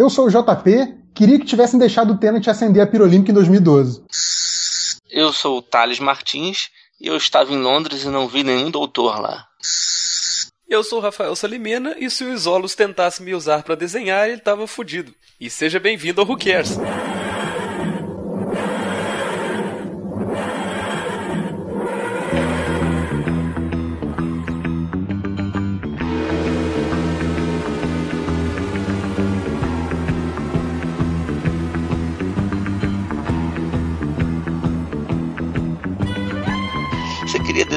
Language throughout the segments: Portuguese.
Eu sou o JP, queria que tivessem deixado o Tenet acender a pirolímpica em 2012. Eu sou o Thales Martins e eu estava em Londres e não vi nenhum doutor lá. Eu sou o Rafael Salimena e se o Isolos tentasse me usar para desenhar, ele tava fudido. E seja bem-vindo ao Who Cares.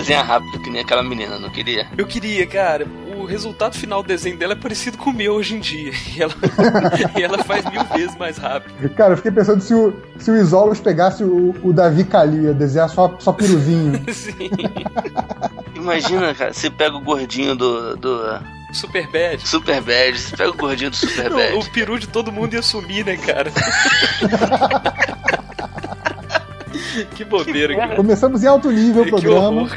Desenhar rápido que nem aquela menina, não queria? Eu queria, cara. O resultado final do desenho dela é parecido com o meu hoje em dia. E ela, e ela faz mil vezes mais rápido. Cara, eu fiquei pensando se o, se o Isolos pegasse o, o Davi Calil, ia desenhar só, só piruzinho. Sim. Imagina, cara, você pega o gordinho do, do Super bad. Super Bad, você pega o gordinho do Super O, Bad. o peru de todo mundo ia sumir, né, cara? que bobeira, cara. Começamos em alto nível o Que programa.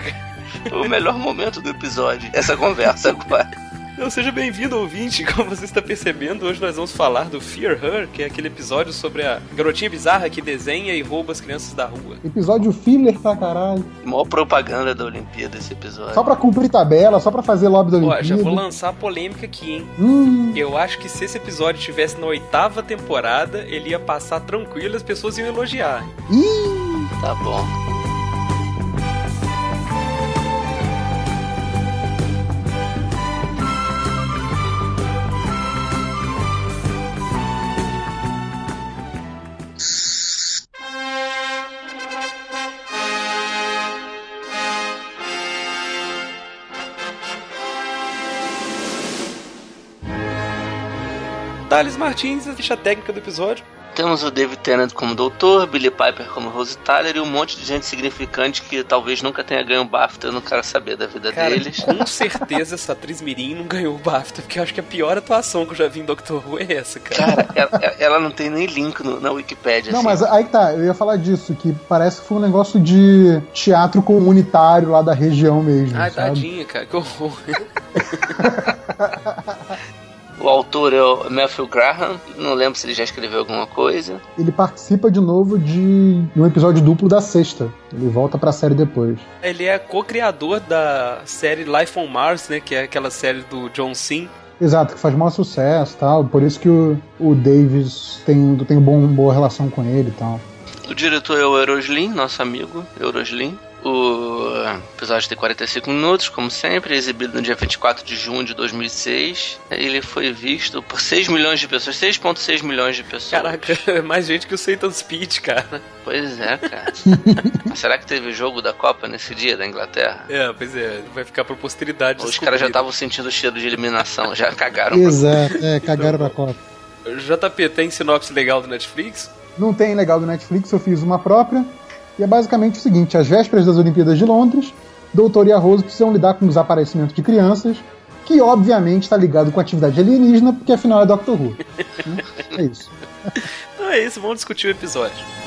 o melhor momento do episódio, essa conversa agora. Não, seja bem-vindo, ouvinte. Como você está percebendo, hoje nós vamos falar do Fear Her, que é aquele episódio sobre a garotinha bizarra que desenha e rouba as crianças da rua. Episódio filler pra caralho. Maior propaganda da Olimpíada esse episódio. Só pra cumprir tabela, só pra fazer lobby da Ó, Olimpíada. já vou lançar a polêmica aqui, hein? Hum, Eu acho que se esse episódio tivesse na oitava temporada, ele ia passar tranquilo e as pessoas iam elogiar. ih, Tá bom. Thales Martins, a ficha técnica do episódio. Temos o David Tennant como doutor, Billy Piper como Rose Tyler e um monte de gente significante que talvez nunca tenha ganho o BAFTA, eu não quero saber da vida Cara, deles. com certeza essa atriz Mirim não ganhou o BAFTA, porque eu acho que a pior atuação que eu já vi em Doctor Who é essa, cara. Cara, ela, ela não tem nem link no- na Wikipédia. Não, assim. mas aí tá, eu ia falar disso, que parece que foi um negócio de teatro comunitário lá da região mesmo, Ai, sabe? tadinha, cara, que horror. O autor é o Matthew Graham, não lembro se ele já escreveu alguma coisa. Ele participa de novo de um episódio duplo da sexta. Ele volta pra série depois. Ele é co-criador da série Life on Mars, né, que é aquela série do John Sim. Exato, que faz maior sucesso e tal. Por isso que o, o Davis tem, tem bom, boa relação com ele e tal. O diretor é o Euroslim, nosso amigo Euroslim. O episódio tem 45 minutos, como sempre, exibido no dia 24 de junho de 2006. Ele foi visto por 6 milhões de pessoas, 6,6 milhões de pessoas. Caraca, é mais gente que o Satan Speed, cara. Pois é, cara. Mas será que teve jogo da Copa nesse dia da Inglaterra? É, pois é, vai ficar pra posteridade. Os caras já estavam sentindo o cheiro de eliminação, já cagaram. Exato, é, cagaram na Copa. JP, tem sinopse legal do Netflix? Não tem legal do Netflix, eu fiz uma própria. E é basicamente o seguinte: às vésperas das Olimpíadas de Londres, Doutor e a precisam lidar com o desaparecimento de crianças, que obviamente está ligado com a atividade alienígena, porque afinal é Doctor Who. Né? É isso. Então é isso, vamos discutir o episódio.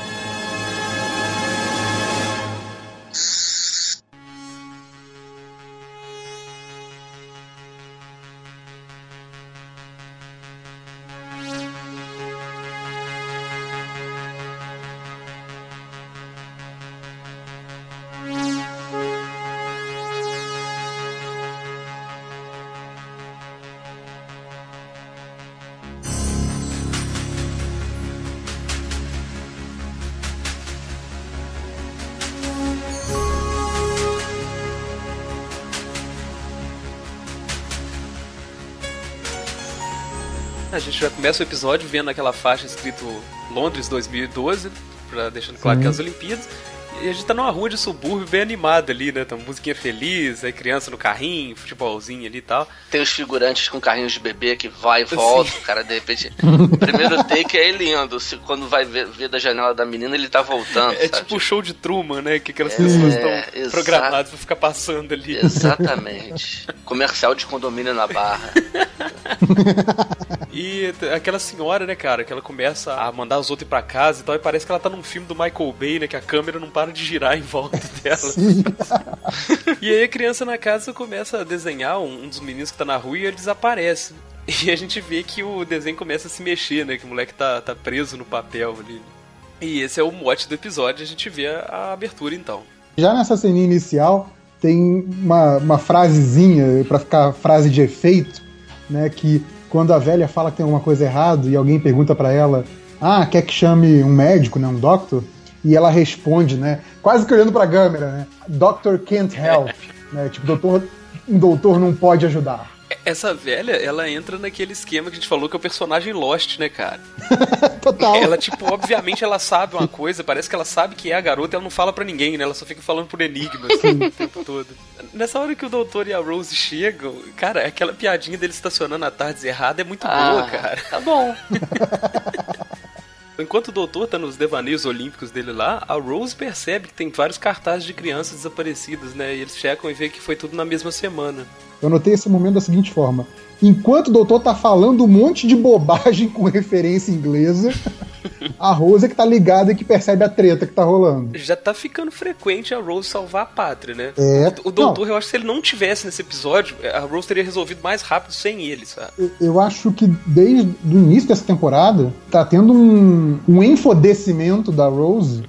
A gente já começa o episódio vendo aquela faixa escrito Londres 2012, pra deixando claro Sim. que é as Olimpíadas. E a gente tá numa rua de subúrbio bem animada ali, né? Tá uma musiquinha feliz, aí criança no carrinho, futebolzinho ali e tal. Tem os figurantes com carrinhos de bebê que vai e volta, o cara de repente. O primeiro take é ele indo. Se, quando vai ver, ver da janela da menina, ele tá voltando. É sabe? tipo o show de Truman, né? Que aquelas É, pessoas estão programadas pra ficar passando ali. Exatamente. Comercial de condomínio na barra. E aquela senhora, né, cara, que ela começa a mandar os outros ir pra casa e tal, e parece que ela tá num filme do Michael Bay, né, que a câmera não para de girar em volta dela. Sim. E aí a criança na casa começa a desenhar um, um dos meninos que tá na rua e ele desaparece. E a gente vê que o desenho começa a se mexer, né? Que o moleque tá, tá preso no papel ali. E esse é o mote do episódio, a gente vê a, a abertura então. Já nessa cena inicial, tem uma, uma frasezinha, para ficar frase de efeito, né? Que quando a velha fala que tem alguma coisa errada e alguém pergunta para ela: Ah, quer que chame um médico, né? Um doctor? E ela responde, né? Quase que olhando pra câmera, né? Doctor can't help. né? Tipo, doutor, um doutor não pode ajudar. Essa velha, ela entra naquele esquema que a gente falou que é o personagem Lost, né, cara? Total. Ela, tipo, obviamente ela sabe uma coisa, parece que ela sabe que é a garota e ela não fala para ninguém, né? Ela só fica falando por enigmas assim, o tempo todo. Nessa hora que o doutor e a Rose chegam, cara, aquela piadinha dele estacionando a tarde errada é muito ah, boa, cara. Tá bom. Enquanto o doutor tá nos devaneios olímpicos dele lá, a Rose percebe que tem vários cartazes de crianças desaparecidas, né? E eles checam e vê que foi tudo na mesma semana. Eu notei esse momento da seguinte forma: enquanto o doutor tá falando um monte de bobagem com referência inglesa, a Rose é que tá ligada e que percebe a treta que tá rolando. Já tá ficando frequente a Rose salvar a pátria, né? É. O, o doutor, não. eu acho que se ele não tivesse nesse episódio, a Rose teria resolvido mais rápido sem ele, sabe? Eu, eu acho que desde o início dessa temporada, tá tendo um, um enfodecimento da Rose,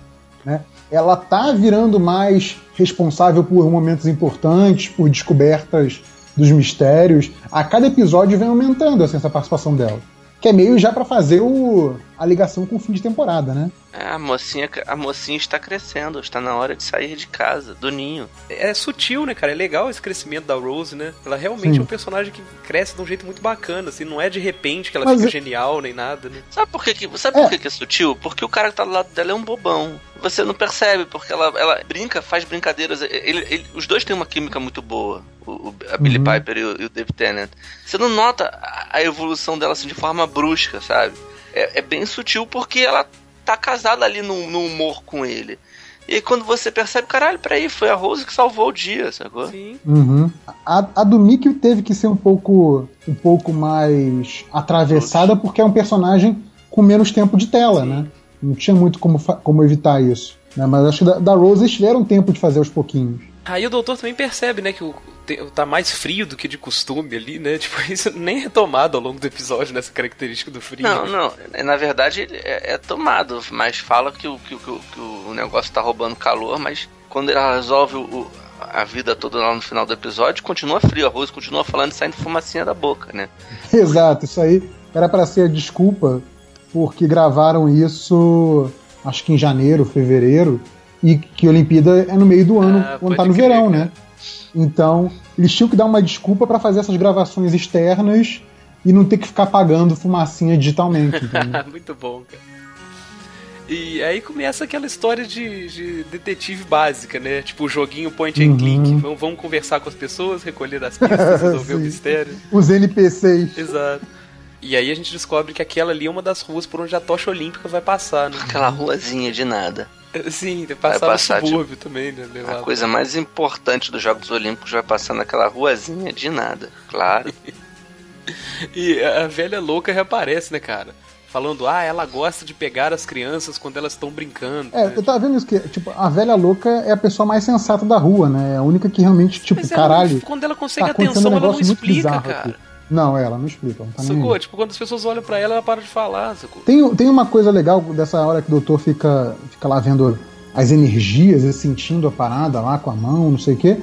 né? Ela tá virando mais responsável por momentos importantes, por descobertas dos mistérios. A cada episódio vem aumentando assim, essa participação dela. Que é meio já para fazer o, a ligação com o fim de temporada, né? É, a mocinha, a mocinha está crescendo, está na hora de sair de casa, do ninho. É, é sutil, né, cara? É legal esse crescimento da Rose, né? Ela realmente Sim. é um personagem que cresce de um jeito muito bacana, assim, não é de repente que ela Mas fica é... genial nem nada, né? Sabe por que, sabe por é. que é sutil? Porque o cara que tá do lado dela é um bobão. Você não percebe, porque ela, ela brinca, faz brincadeiras. Ele, ele, os dois têm uma química muito boa, o, a Billy uhum. Piper e o, e o David Tennant. Você não nota a, a evolução dela assim de forma brusca, sabe? É, é bem sutil porque ela tá casada ali no, no, humor com ele. E aí quando você percebe, caralho, peraí, foi a Rose que salvou o dia, sacou? Sim. Uhum. A, a do Mickey teve que ser um pouco, um pouco mais atravessada porque é um personagem com menos tempo de tela, Sim. né? Não tinha muito como, como evitar isso. Né? Mas acho que da, da Rose eles tiveram tempo de fazer aos pouquinhos. Aí o doutor também percebe, né, que o, tá mais frio do que de costume ali, né? Tipo, isso nem é tomado ao longo do episódio nessa característica do frio. Não, não. Na verdade, é, é tomado, mas fala que o, que, que, que, o negócio tá roubando calor, mas quando ele resolve o, a vida toda lá no final do episódio, continua frio. A Rose continua falando e saindo fumacinha da boca, né? Exato, isso aí era para ser a desculpa, porque gravaram isso, acho que em janeiro, fevereiro e que a Olimpíada é no meio do ano, ah, quando tá no verão, né? Então, eles tinham que dar uma desculpa para fazer essas gravações externas e não ter que ficar pagando fumacinha digitalmente. Muito bom, cara. E aí começa aquela história de, de, detetive básica, né? Tipo o joguinho point and uhum. click. Vamos, vamos conversar com as pessoas, recolher as pistas, resolver o mistério. Os NPCs. Exato. E aí a gente descobre que aquela ali é uma das ruas por onde a tocha olímpica vai passar, né? Aquela ruazinha de nada. Sim, passar, vai passar no subúrbio de... também, né? A coisa mais importante dos Jogos Olímpicos vai passar naquela ruazinha de nada, claro. e a velha louca reaparece, né, cara? Falando, ah, ela gosta de pegar as crianças quando elas estão brincando. É, né? eu tava vendo isso que, tipo, a velha louca é a pessoa mais sensata da rua, né? É a única que realmente, tipo, caralho. quando ela consegue tá atenção, um ela não explica, cara. Aqui. Não, ela não explica. Não tá sacou? Tipo, quando as pessoas olham para ela, ela para de falar, sacou? Tem, tem uma coisa legal dessa hora que o doutor fica, fica lá vendo as energias e sentindo a parada lá com a mão, não sei o quê,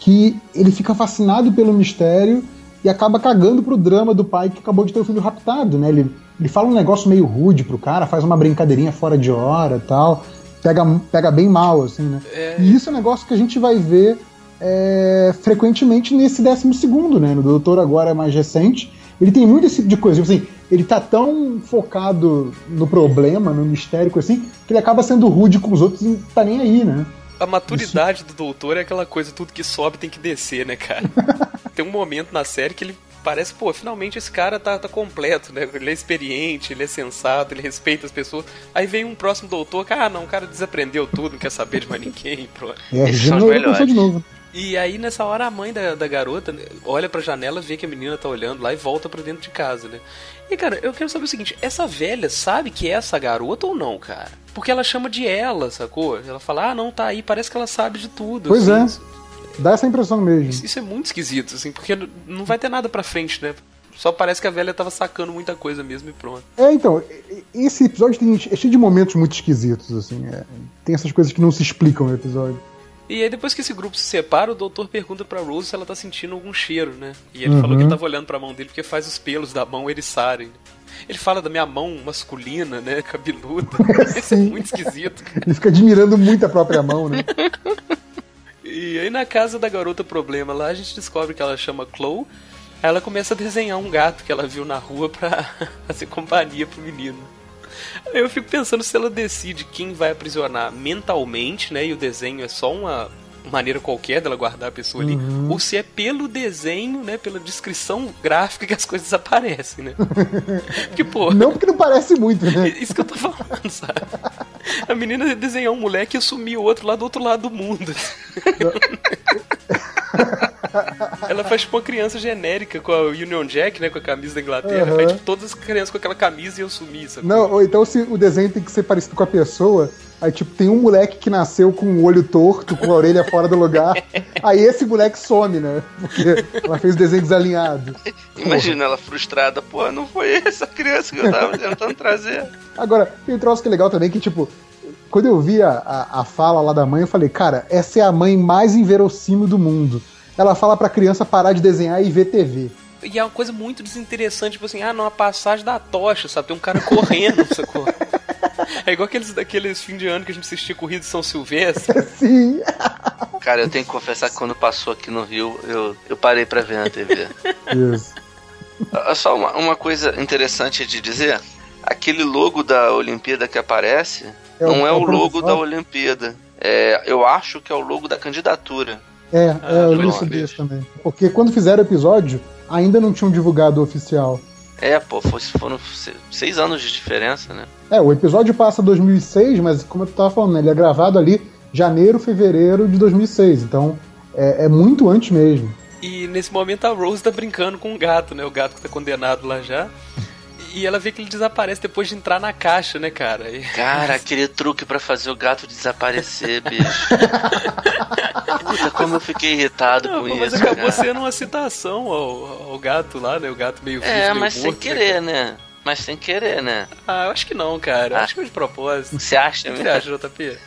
que ele fica fascinado pelo mistério e acaba cagando pro drama do pai que acabou de ter o filho raptado, né? Ele, ele fala um negócio meio rude pro cara, faz uma brincadeirinha fora de hora tal. Pega, pega bem mal, assim, né? É... E isso é um negócio que a gente vai ver é, frequentemente nesse décimo segundo, né? No Doutor agora é mais recente. Ele tem muito esse tipo de coisa. Tipo assim, ele tá tão focado no problema, no mistério, assim, que ele acaba sendo rude com os outros e não tá nem aí, né? A maturidade Isso. do doutor é aquela coisa, tudo que sobe tem que descer, né, cara? tem um momento na série que ele parece, pô, finalmente esse cara tá, tá completo, né? Ele é experiente, ele é sensato, ele respeita as pessoas. Aí vem um próximo doutor que, ah, não, o cara desaprendeu tudo, não quer saber de mais ninguém, pronto. É, Esses são os melhores. De novo. E aí, nessa hora, a mãe da, da garota olha pra janela, vê que a menina tá olhando lá e volta pra dentro de casa, né? E, cara, eu quero saber o seguinte: essa velha sabe que é essa garota ou não, cara? Porque ela chama de ela, sacou? Ela fala, ah, não, tá aí, parece que ela sabe de tudo. Pois assim, é. Dá essa impressão mesmo. Isso, isso, é muito esquisito, assim, porque não vai ter nada pra frente, né? Só parece que a velha tava sacando muita coisa mesmo e pronto. É, então, esse episódio tem, é cheio de momentos muito esquisitos, assim. É, tem essas coisas que não se explicam no episódio. E aí depois que esse grupo se separa, o doutor pergunta pra Rose se ela tá sentindo algum cheiro, né? E ele uhum. falou que ele tava olhando pra mão dele porque faz os pelos da mão eriçarem. Ele fala da minha mão masculina, né? Cabeluda. Isso é muito esquisito. Cara. Ele fica admirando muito a própria mão, né? E aí na casa da garota problema lá, a gente descobre que ela chama Chloe. Aí ela começa a desenhar um gato que ela viu na rua pra fazer companhia pro menino. Eu fico pensando se ela decide quem vai aprisionar mentalmente, né? E o desenho é só uma maneira qualquer dela guardar a pessoa ali, uhum. ou se é pelo desenho, né, pela descrição gráfica que as coisas aparecem, né? porque, pô... Não porque não parece muito, né? Isso que eu tô falando, sabe? A menina desenhar um moleque e assumir o outro lá do outro lado do mundo. Ela faz tipo uma criança genérica com a Union Jack, né? Com a camisa da Inglaterra. Uhum. Faz tipo, todas as crianças com aquela camisa e eu sumi, sabe? Não, ou então se o desenho tem que ser parecido com a pessoa, Aí, tipo, tem um moleque que nasceu com o olho torto, com a orelha fora do lugar. Aí esse moleque some, né? Porque ela fez o desenho desalinhado. Imagina ela frustrada. Pô, não foi essa criança que eu tava tentando trazer. Agora, tem um troço que é legal também, que, tipo, quando eu vi a, a, a, fala lá da mãe, eu falei, cara, essa é a mãe mais inverossímil do mundo. Ela fala pra criança parar de desenhar e ver TV. E é uma coisa muito desinteressante, tipo assim, ah, numa passagem da tocha, sabe? Tem um cara correndo, sacou? É igual aqueles daqueles fim de ano que a gente assistia Corrida de São Silvestre. Sim. Cara, eu tenho que confessar que quando passou aqui no Rio, eu, eu parei pra ver na TV. Isso. Só uma, uma coisa interessante de dizer: aquele logo da Olimpíada que aparece é não o, é o logo da Olimpíada. É, eu acho que é o logo da candidatura. É, ah, é eu li sobre isso também. Porque quando fizeram o episódio, ainda não tinham divulgado o oficial. É, pô, foram seis anos de diferença, né? É, o episódio passa 2006, mas como eu tava falando, né, ele é gravado ali janeiro, fevereiro de 2006, então é, é muito antes mesmo. E nesse momento a Rose tá brincando com o gato, né? O gato que tá condenado lá já. E ela vê que ele desaparece depois de entrar na caixa, né, cara? E... Cara, aquele truque para fazer o gato desaparecer, bicho. Puta, como eu fiquei irritado Não, com mas isso. Mas acabou cara. sendo uma citação ao, ao, gato lá, né? O gato meio É, meio mas morto, sem né, querer, né? né? Mas sem querer, né? Ah, eu acho que não, cara. Ah, acho que foi de propósito. Você acha que você acha, JP?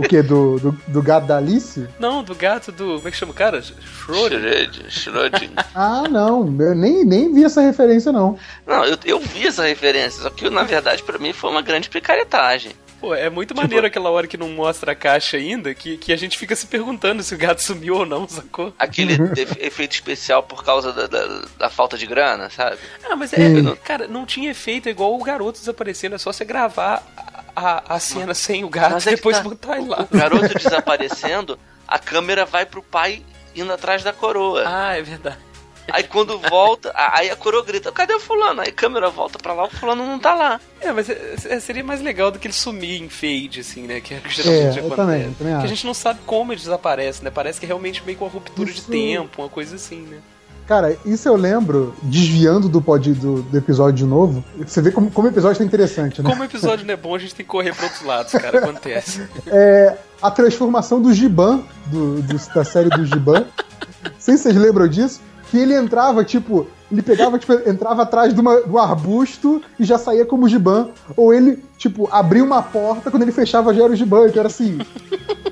O que? Do, do, do, gato da Alice? Não, do gato do. Como é que chama o cara? Schrödinger. Schrödinger. ah, não. Eu nem, nem vi essa referência, não. Não, eu, eu vi essa referência, só que na verdade para mim foi uma grande picaretagem. Pô, é muito tipo... maneiro aquela hora que não mostra a caixa ainda, que, que a gente fica se perguntando se o gato sumiu ou não, sacou? Aquele efeito especial por causa da, da, da, falta de grana, sabe? Ah, mas é, hum. cara, não tinha efeito é igual o garoto desaparecendo, é só você gravar a, a cena sem o gato e depois tá. botar ele lá. O garoto desaparecendo, a câmera vai pro pai indo atrás da coroa. Ah, é verdade. Aí quando volta, aí a coroa grita, cadê o fulano? Aí a câmera volta pra lá, o fulano não tá lá. É, mas é, é, seria mais legal do que ele sumir em fade, assim, né? Que é geralmente é, acontece. Também, também que a gente não sabe como ele desaparece, né? Parece que é realmente meio com uma ruptura Isso... de tempo, uma coisa assim, né? Cara, isso eu lembro, desviando do, pod, do, do episódio de novo, você vê como, como o episódio tá interessante, né? Como o episódio não é bom, a gente tem que correr para outros lados, cara, acontece. É, a transformação do Giban, do, do, da série do Giban. Não sei se vocês lembram disso, que ele entrava, tipo, ele pegava, tipo, entrava atrás de, uma, de um arbusto e já saía como Giban. Ou ele, tipo, abria uma porta, quando ele fechava já era o Giban, então era assim.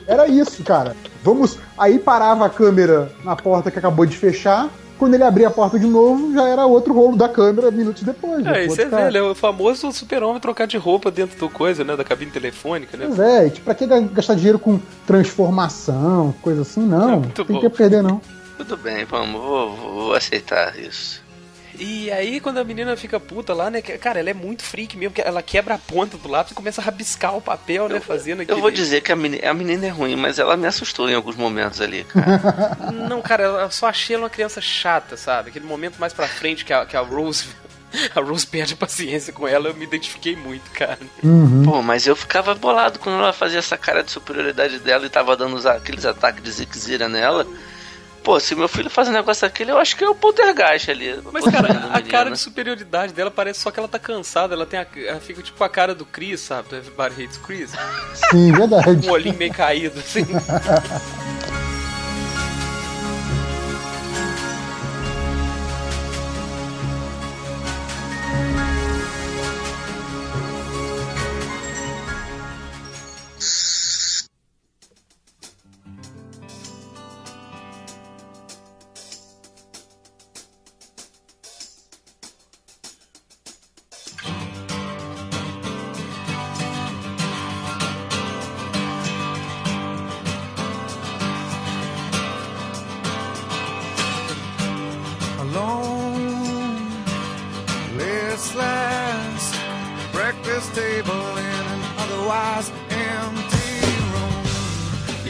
Era isso, cara. Vamos. Aí parava a câmera na porta que acabou de fechar quando ele abria a porta de novo, já era outro rolo da câmera minutos depois. É, isso é velho, é o famoso super-homem trocar de roupa dentro do coisa, né? Da cabine telefônica, né? Pois é, tipo, pra que gastar dinheiro com transformação, coisa assim? Não, é tem bom. que perder, não. Tudo bem, vamos, vou, vou aceitar isso. E aí, quando a menina fica puta lá, né? Cara, ela é muito freak mesmo, que ela quebra a ponta do lápis e começa a rabiscar o papel, né, eu, né? Fazendo aquele... Eu vou dizer que a menina, a menina é ruim, mas ela me assustou em alguns momentos ali, cara. Não, cara, eu só achei ela uma criança chata, sabe? Aquele momento mais pra frente que a, que a Rose a Rose perde paciência com ela, eu me identifiquei muito, cara. Uhum. Pô, mas eu ficava bolado quando ela fazia essa cara de superioridade dela e tava dando aqueles ataques de Zikzira nela. Pô, se meu filho faz um negócio daquele, eu acho que é o poltergeist ali. Mas, cara, a cara de superioridade dela parece só que ela tá cansada. Ela tem a, ela fica tipo a cara do Chris, sabe? Do Everybody Hates Chris. Sim, verdade. um olhinho meio caído, assim.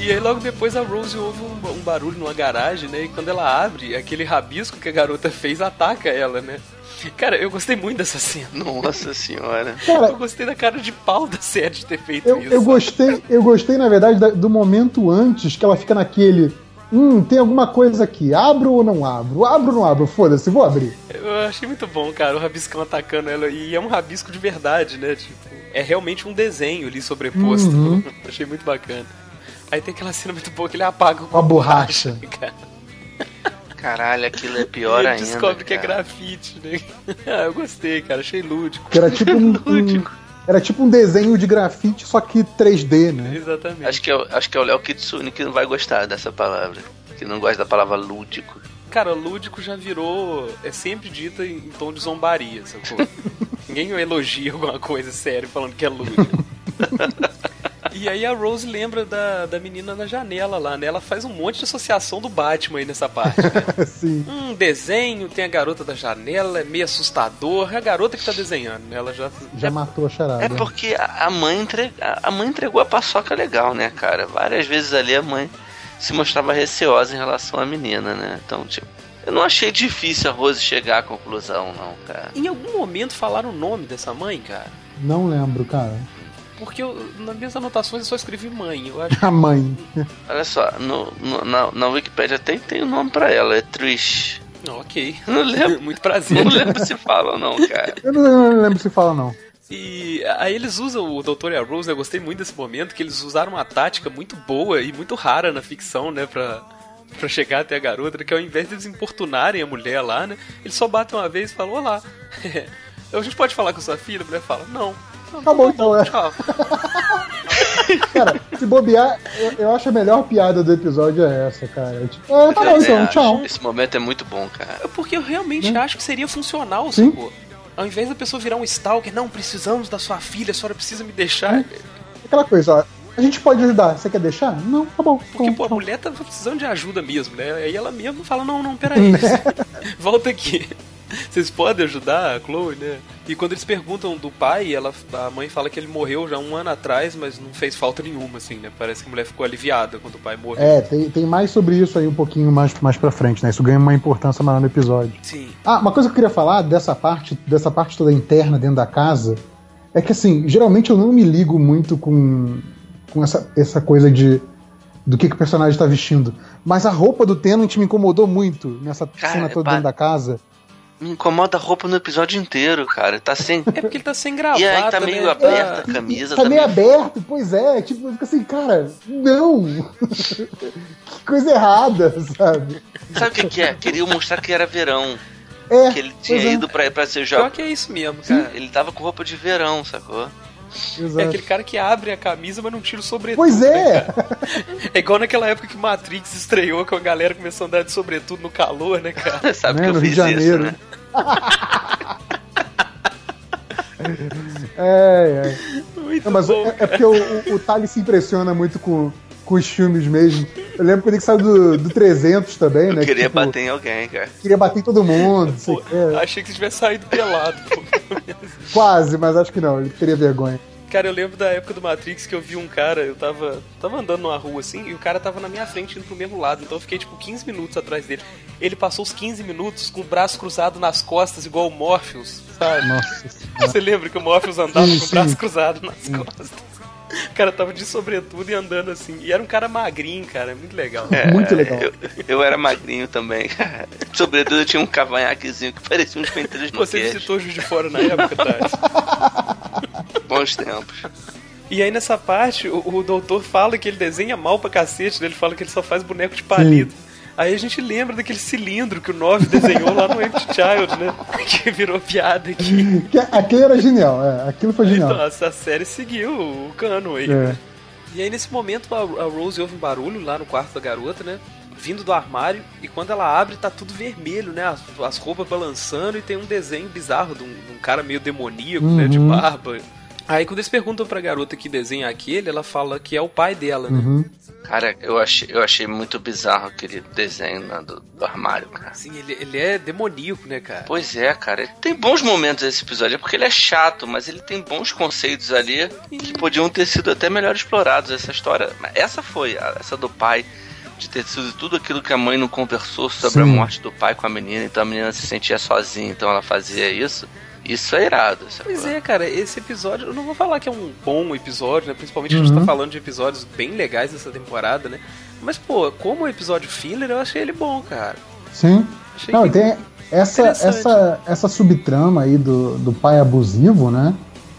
E aí logo depois a Rose ouve um, um barulho numa garagem, né? E quando ela abre, aquele rabisco que a garota fez ataca ela, né? Cara, eu gostei muito dessa cena. Nossa senhora. Cara, eu gostei da cara de pau da série de ter feito eu, isso. Eu gostei, eu gostei, na verdade, do momento antes que ela fica naquele. Hum, tem alguma coisa aqui. Abro ou não abro? Abro ou não abro? Foda-se, vou abrir. Eu achei muito bom, cara, o rabiscão atacando ela. E é um rabisco de verdade, né? Tipo, é realmente um desenho ali sobreposto. Uhum. achei muito bacana. Aí tem aquela cena muito boa que ele apaga com a borracha. borracha cara. Caralho, aquilo é pior ele ainda. descobre cara. que é grafite, né? ah, eu gostei, cara, achei lúdico. Era tipo um, um, era tipo um desenho de grafite, só que 3D, né? Exatamente. Acho que é, acho que é o Léo Kitsune que não vai gostar dessa palavra. Que não gosta da palavra lúdico. Cara, lúdico já virou. É sempre dita em, em tom de zombaria, sacou? Ninguém elogia alguma coisa séria falando que é lúdico. E aí a Rose lembra da, da menina na janela lá, né? Ela faz um monte de associação do Batman aí nessa parte. Né? Sim. Um desenho, tem a garota da janela, é meio assustador. É a garota que tá desenhando, né? Ela já. Já matou a charada. É porque a mãe, entre... a mãe entregou a paçoca legal, né, cara? Várias vezes ali a mãe se mostrava receosa em relação à menina, né? Então, tipo. Eu não achei difícil a Rose chegar à conclusão, não, cara. Em algum momento falaram o nome dessa mãe, cara? Não lembro, cara. Porque eu, nas minhas anotações eu só escrevi mãe. Eu acho a mãe. Olha só, no, no, na, na Wikipedia tem, tem um nome pra ela, é Trish. Ok. Não lembro. Muito prazer. Não lembro se fala ou não, cara. Eu não, eu não lembro se fala não. E aí eles usam o Doutor e a Rose, né? Eu gostei muito desse momento, que eles usaram uma tática muito boa e muito rara na ficção, né? Pra, pra chegar até a garota, que ao invés de eles importunarem a mulher lá, né? Eles só batem uma vez e falam, olá. a gente pode falar com sua filha? A mulher fala, não. Tá bom, então, é. Tchau. cara, se bobear, eu, eu, acho a melhor piada do episódio é essa, cara. Tipo, é, tá bom, então, tchau. Esse momento é muito bom, cara. É porque eu realmente hum. acho que seria funcional, Sim. sacou? Ao invés da pessoa virar um stalker, não, precisamos da sua filha, a senhora precisa me deixar. Aquela coisa, ó. A gente pode ajudar, você quer deixar? Não, tá bom. Porque, pô, a mulher tá precisando de ajuda mesmo, né? Aí ela mesmo fala, não, não, peraí. Volta aqui. Vocês podem ajudar a Chloe, né? E quando eles perguntam do pai, ela, a mãe fala que ele morreu já um ano atrás, mas não fez falta nenhuma, assim, né? Parece que a mulher ficou aliviada quando o pai morreu. É, tem, tem mais sobre isso aí um pouquinho mais, mais pra frente, né? Isso ganha uma importância maior no episódio. Sim. Ah, uma coisa que eu queria falar dessa parte, dessa parte toda interna dentro da casa, é que assim, geralmente eu não me ligo muito com, com essa, essa coisa de do que, que o personagem está vestindo. Mas a roupa do Tenant me incomodou muito nessa Cara, cena toda dentro da casa. Me incomoda a roupa no episódio inteiro, cara. Tá sem. É porque ele tá sem gravata. E aí tá meio né? aberta a camisa. Tá, tá meio aberto, pois é. Tipo, fica assim, cara, não! que coisa errada, sabe? Sabe o que, que é? Queria mostrar que era verão. É, que ele tinha é. ido pra, pra ser jovem. Pior que é isso mesmo, cara. Ele tava com roupa de verão, sacou? Exato. É aquele cara que abre a camisa, mas não tira o sobretudo. Pois é! Né, é igual naquela época que Matrix estreou, que a galera começou a andar de sobretudo no calor, né, cara? Sabe né? que eu no fiz Rio de Janeiro. isso, né? é, é. Muito Não, mas bom, é, é, porque o, o, o Thales se impressiona muito com, com os filmes mesmo. Eu lembro quando ele saiu do, do 300 também, eu né? queria que, tipo, bater em alguém, cara. Queria bater em todo mundo. Pô, achei que você tivesse saído pelado. Pô. Quase, mas acho que não. Ele teria vergonha. Cara, eu lembro da época do Matrix que eu vi um cara, eu tava, tava andando numa rua assim, e o cara tava na minha frente indo pro mesmo lado, então eu fiquei tipo 15 minutos atrás dele. Ele passou os 15 minutos com o braço cruzado nas costas, igual o Morpheus, sabe? Nossa Você lembra que o Morpheus andava Sim, com o sim. braço cruzado nas costas? O cara tava de sobretudo e andando assim. E era um cara magrinho, cara, muito legal. É, Muito legal. Eu, eu era magrinho também, cara. Sobretudo eu tinha um cavanhaquezinho que parecia uns penteiros no Você queixo. visitou Juiz de Fora na época, Tati? Bons tempos. E aí nessa parte, o, o doutor fala que ele desenha mal pra cacete, né? ele fala que ele só faz boneco de palito. Aí a gente lembra daquele cilindro que o 9 desenhou lá no Empty Child, né? Que virou piada aqui. Que Aquele era genial, é. Aquilo foi genial. Então, essa série seguiu o cano aí. É. E aí nesse momento a, Rose ouve um barulho lá no quarto da garota, né? Vindo do armário, e quando ela abre, tá tudo vermelho, né? As, as roupas balançando e tem um desenho bizarro de um, de um cara meio demoníaco, né? De Uhum. barba. Aí quando eles perguntam pra garota que desenha aquele, ela fala que é o pai dela, né? Uhum. Cara, eu achei, eu achei muito bizarro aquele desenho né, do, do, armário, cara. Sim, ele, ele é demoníaco, né, cara? Pois é, cara. Tem bons momentos esse episódio, é porque ele é chato, mas ele tem bons conceitos ali que podiam ter sido até melhor explorados. Essa história. Essa foi, essa do pai de ter sido tudo aquilo que a mãe não conversou sobre Sim. a morte do pai com a menina, então a menina se sentia sozinha, então ela fazia isso. Isso é irado. Pois é, cara, esse episódio, eu não vou falar que é um bom episódio, né? Principalmente uhum. a gente tá uhum. falando de episódios bem legais dessa temporada, né? Mas, pô, como episódio filler, eu achei ele bom, cara. Sim. Achei não, tem essa, essa, essa subtrama aí do, do pai abusivo, né?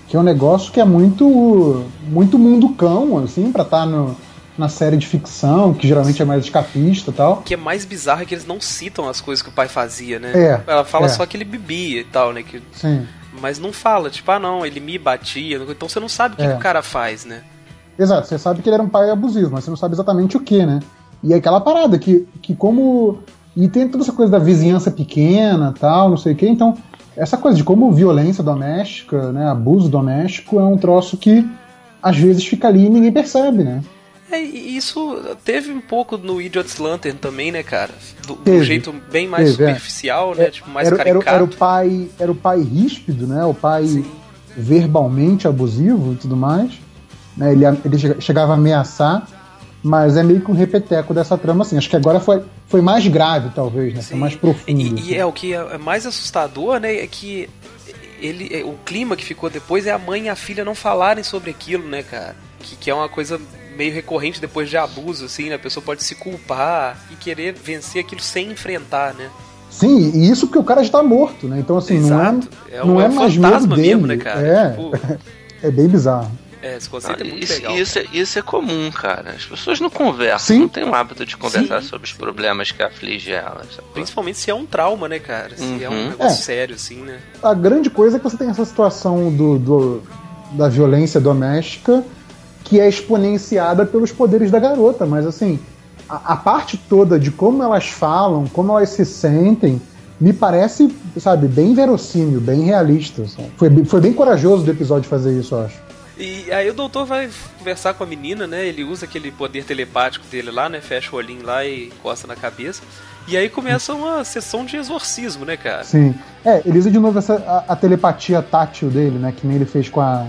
Que é um negócio que é muito, muito mundo cão, assim, pra estar tá no na série de ficção, que geralmente é mais escapista e tal. O que é mais bizarro é que eles não citam as coisas que o pai fazia, né? É, Ela fala é. só que ele bebia e tal, né? Que... Sim. Mas não fala, tipo, ah não, ele me batia. Então você não sabe o que, é. que o cara faz, né? Exato, você sabe que ele era um pai abusivo, mas você não sabe exatamente o que, né? E é aquela parada que, que como. E tem toda essa coisa da vizinhança pequena tal, não sei o quê, então. Essa coisa de como violência doméstica, né, abuso doméstico é um troço que às vezes fica ali e ninguém percebe, né? É, isso teve um pouco no Idiot's Lantern também, né, cara? Do, do jeito bem mais teve, é. superficial, é. né? Tipo, mais era, caricato. Era, o pai, era o pai ríspido, né? O pai Sim. verbalmente abusivo e tudo mais. Né? Ele, ele chegava a ameaçar, mas é meio que um repeteco dessa trama, assim. Acho que agora foi, foi mais grave, talvez, né? Foi mais profundo. E, assim. e é o que é mais assustador, né? É que ele, é, o clima que ficou depois é a mãe e a filha não falarem sobre aquilo, né, cara? Que, que é uma coisa meio recorrente depois de abuso, assim, né? A pessoa pode se culpar e querer vencer aquilo sem enfrentar, né? Sim, e isso porque o cara já tá morto, né? Então, assim, Exato. não é, é, não é, é mais medo dele. Mesmo, né, cara? É, tipo... é bem bizarro. É, esse conceito ah, é muito isso, legal. Isso, é, isso é comum, cara. As pessoas não conversam, Sim. não têm o hábito de conversar Sim. sobre os problemas que afligem elas. Principalmente se é um trauma, né, cara? Se uhum. é um uhum. negócio é. sério, assim, né? A grande coisa é que você tem essa situação do, do da violência doméstica que é exponenciada pelos poderes da garota, mas assim, a, a, parte toda de como elas falam, como elas se sentem, me parece, sabe, bem verossímil, bem realista. Sabe? Foi, foi bem corajoso do episódio fazer isso, eu acho. E aí o doutor vai conversar com a menina, né? Ele usa aquele poder telepático dele lá, né? Fecha o olhinho lá e encosta na cabeça. E aí começa uma sessão de exorcismo, né, cara? Sim. É, ele usa de novo essa, a, a telepatia tátil dele, né? Que nem ele fez com a,